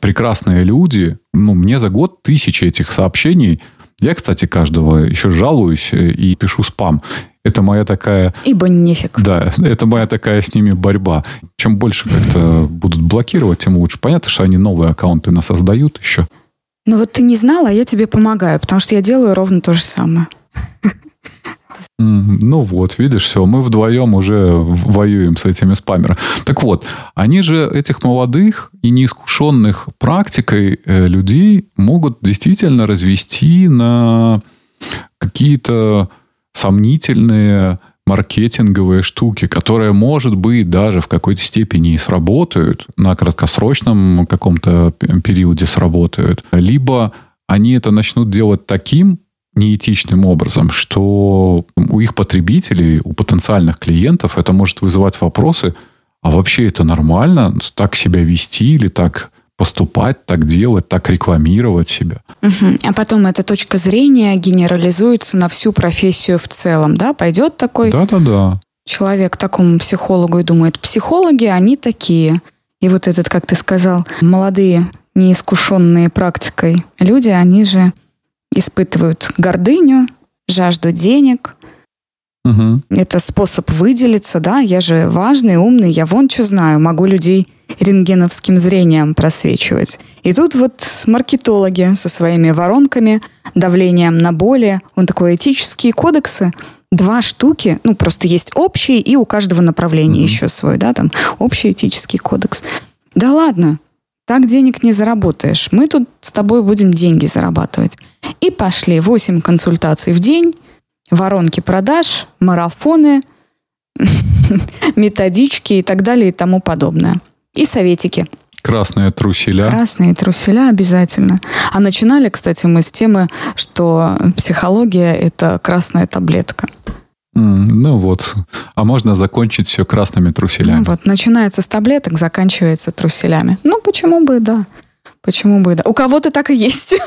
прекрасные люди. Ну, мне за год тысячи этих сообщений. Я, кстати, каждого еще жалуюсь и пишу спам. Это моя такая... Ибо нефиг. Да, это моя такая с ними борьба. Чем больше как-то будут блокировать, тем лучше. Понятно, что они новые аккаунты нас создают еще. Ну вот ты не знала, а я тебе помогаю, потому что я делаю ровно то же самое. Ну вот, видишь, все, мы вдвоем уже воюем с этими спамерами. Так вот, они же этих молодых и неискушенных практикой э, людей могут действительно развести на какие-то сомнительные маркетинговые штуки, которые, может быть, даже в какой-то степени и сработают, на краткосрочном каком-то периоде сработают, либо они это начнут делать таким неэтичным образом, что у их потребителей, у потенциальных клиентов это может вызывать вопросы, а вообще это нормально так себя вести или так поступать, так делать, так рекламировать себя. Угу. А потом эта точка зрения генерализуется на всю профессию в целом, да? Пойдет такой Да-да-да. человек такому психологу и думает, психологи, они такие. И вот этот, как ты сказал, молодые, неискушенные практикой люди, они же испытывают гордыню, жажду денег. Угу. Это способ выделиться, да, я же важный, умный, я вон что знаю, могу людей рентгеновским зрением просвечивать. И тут вот маркетологи со своими воронками, давлением на боли, он такой этические кодексы, два штуки, ну просто есть общий и у каждого направления mm еще свой, да, там общий этический кодекс. Да ладно, так денег не заработаешь. Мы тут с тобой будем деньги зарабатывать. И пошли 8 консультаций в день, воронки продаж, марафоны, методички и так далее и тому подобное. И советики. Красные труселя. Красные труселя обязательно. А начинали, кстати, мы с темы, что психология – это красная таблетка. Ну вот. А можно закончить все красными труселями. Ну вот. Начинается с таблеток, заканчивается труселями. Ну, почему бы, да. Почему бы, да. У кого-то так и есть.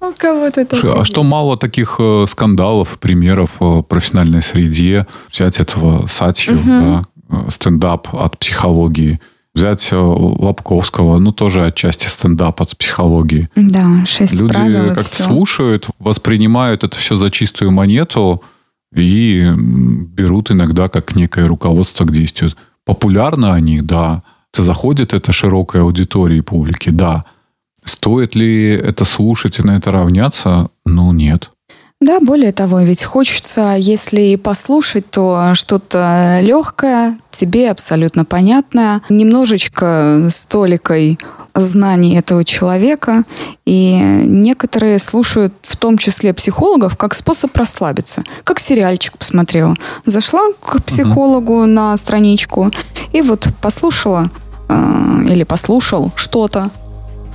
У кого-то так А что мало таких э, скандалов, примеров в профессиональной среде. Взять этого Сатью, э, стендап от психологии взять э, Лобковского, ну, тоже отчасти стендап от психологии. Да, шесть Люди правил как-то все. слушают, воспринимают это все за чистую монету, и берут иногда как некое руководство к действию. Популярно они, да. Заходит это широкой аудитории публики, да. Стоит ли это слушать и на это равняться? Ну, нет. Да, более того, ведь хочется, если послушать, то что-то легкое, тебе абсолютно понятное, немножечко с толикой знаний этого человека. И некоторые слушают, в том числе психологов, как способ расслабиться. Как сериальчик посмотрела. Зашла к психологу uh-huh. на страничку и вот послушала э, или послушал что-то,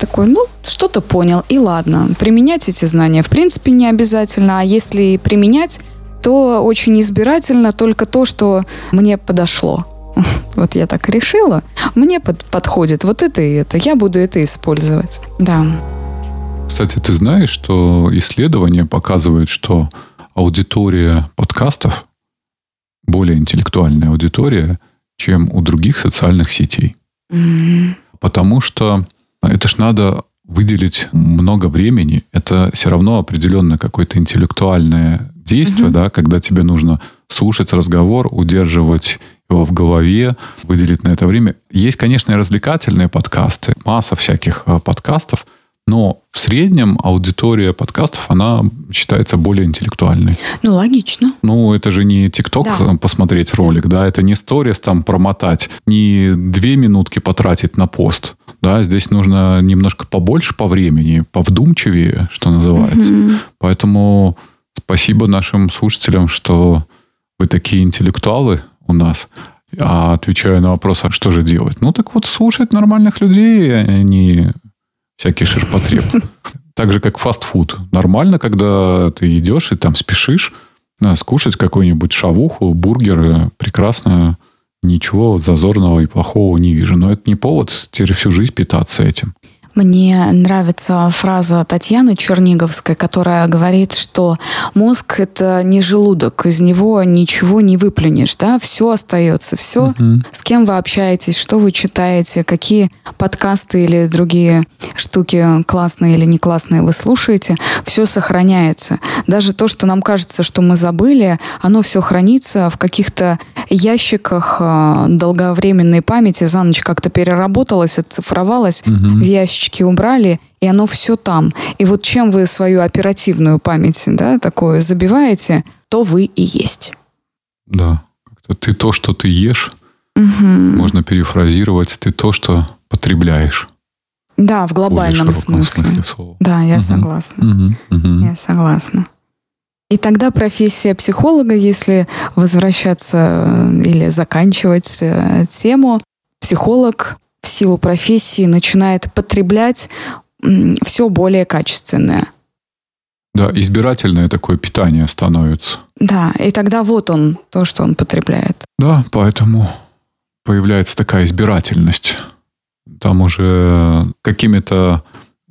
такой, ну, что-то понял, и ладно. Применять эти знания, в принципе, не обязательно, а если применять, то очень избирательно только то, что мне подошло. Вот я так решила, мне под, подходит вот это и это, я буду это использовать. Да. Кстати, ты знаешь, что исследования показывают, что аудитория подкастов более интеллектуальная аудитория, чем у других социальных сетей. Mm-hmm. Потому что это ж надо выделить много времени. Это все равно определенное какое-то интеллектуальное действие, mm-hmm. да, когда тебе нужно слушать разговор, удерживать его в голове, выделить на это время. Есть, конечно, и развлекательные подкасты, масса всяких э, подкастов – но в среднем аудитория подкастов, она считается более интеллектуальной. Ну, логично. Ну, это же не ТикТок да. посмотреть ролик, да, это не сторис там промотать, не две минутки потратить на пост. Да, здесь нужно немножко побольше по времени, повдумчивее, что называется. Угу. Поэтому спасибо нашим слушателям, что вы такие интеллектуалы у нас. А отвечаю на вопрос, а что же делать? Ну, так вот, слушать нормальных людей, а не всякий ширпотреб. Так же, как фастфуд. Нормально, когда ты идешь и там спешишь э, скушать какую-нибудь шавуху, бургеры. Прекрасно. Ничего зазорного и плохого не вижу. Но это не повод теперь всю жизнь питаться этим. Мне нравится фраза Татьяны Черниговской, которая говорит, что мозг — это не желудок, из него ничего не выплюнешь, да, все остается, все, угу. с кем вы общаетесь, что вы читаете, какие подкасты или другие штуки классные или не классные вы слушаете, все сохраняется. Даже то, что нам кажется, что мы забыли, оно все хранится в каких-то ящиках э, долговременной памяти, за ночь как-то переработалось, оцифровалось угу. в ящик ящички убрали, и оно все там. И вот чем вы свою оперативную память, да, такое забиваете, то вы и есть. Да. Ты то, что ты ешь, угу. можно перефразировать, ты то, что потребляешь. Да, в глобальном смысле. смысле слова. Да, я угу. согласна. Угу. Угу. Я согласна. И тогда профессия психолога, если возвращаться э, или заканчивать э, тему, психолог в силу профессии начинает потреблять все более качественное. Да, избирательное такое питание становится. Да, и тогда вот он, то, что он потребляет. Да, поэтому появляется такая избирательность. Там уже какими-то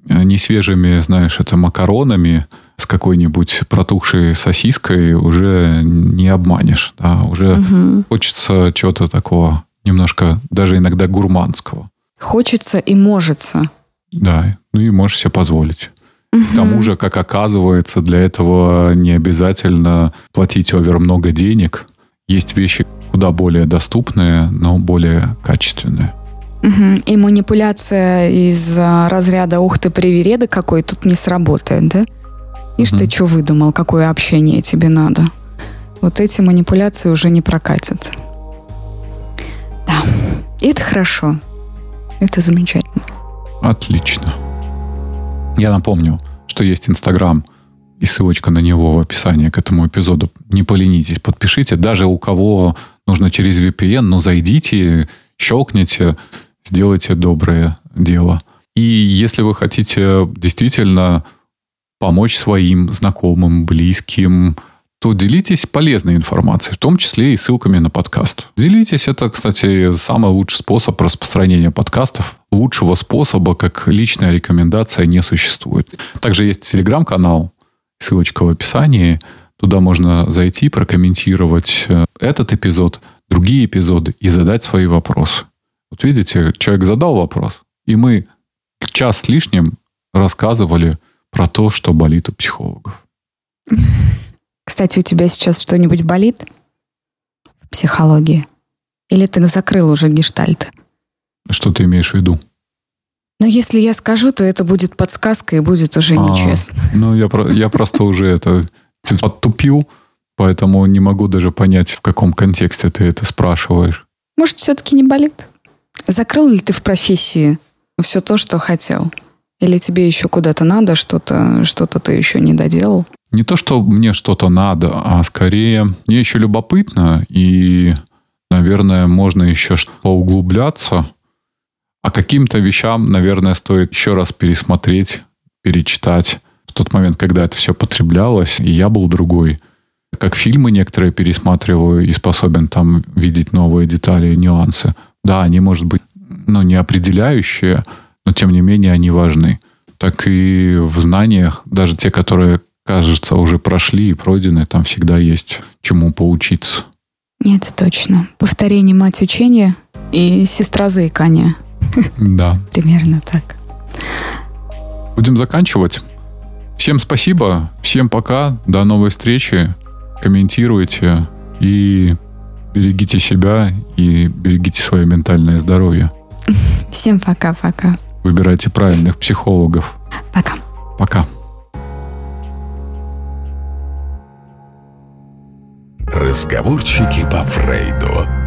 э, несвежими, знаешь, это макаронами с какой-нибудь протухшей сосиской уже не обманешь. Да, уже угу. хочется чего-то такого немножко даже иногда гурманского. Хочется и можется. Да, ну и можешь себе позволить. Угу. К тому же, как оказывается, для этого не обязательно платить овер много денег. Есть вещи куда более доступные, но более качественные. Угу. И манипуляция из разряда «ух ты, привереда какой» тут не сработает, да? Ишь угу. ты что выдумал, какое общение тебе надо. Вот эти манипуляции уже не прокатят. Да, и это хорошо. Это замечательно. Отлично. Я напомню, что есть Инстаграм и ссылочка на него в описании к этому эпизоду. Не поленитесь, подпишите. Даже у кого нужно через VPN, ну зайдите, щелкните, сделайте доброе дело. И если вы хотите действительно помочь своим знакомым, близким, то делитесь полезной информацией, в том числе и ссылками на подкаст. Делитесь. Это, кстати, самый лучший способ распространения подкастов. Лучшего способа, как личная рекомендация, не существует. Также есть телеграм-канал, ссылочка в описании. Туда можно зайти, прокомментировать э, этот эпизод, другие эпизоды и задать свои вопросы. Вот видите, человек задал вопрос, и мы час с лишним рассказывали про то, что болит у психологов. Кстати, у тебя сейчас что-нибудь болит в психологии? Или ты закрыл уже гештальт? Что ты имеешь в виду? Но если я скажу, то это будет подсказка и будет уже а, нечестно. Ну, я, я просто уже это оттупил, поэтому не могу даже понять, в каком контексте ты это спрашиваешь. Может, все-таки не болит? Закрыл ли ты в профессии все то, что хотел? Или тебе еще куда-то надо, что-то что ты еще не доделал? Не то, что мне что-то надо, а скорее мне еще любопытно, и, наверное, можно еще поуглубляться А каким-то вещам, наверное, стоит еще раз пересмотреть, перечитать. В тот момент, когда это все потреблялось, и я был другой. Как фильмы некоторые пересматриваю и способен там видеть новые детали и нюансы. Да, они, может быть, ну, не определяющие, но тем не менее они важны. Так и в знаниях, даже те, которые, кажется, уже прошли и пройдены, там всегда есть чему поучиться. Это точно. Повторение мать учения и сестра заикания. Да. Примерно так. Будем заканчивать. Всем спасибо, всем пока, до новой встречи. Комментируйте и берегите себя и берегите свое ментальное здоровье. Всем пока-пока. Выбирайте правильных психологов. Пока. Пока. Разговорчики по Фрейду.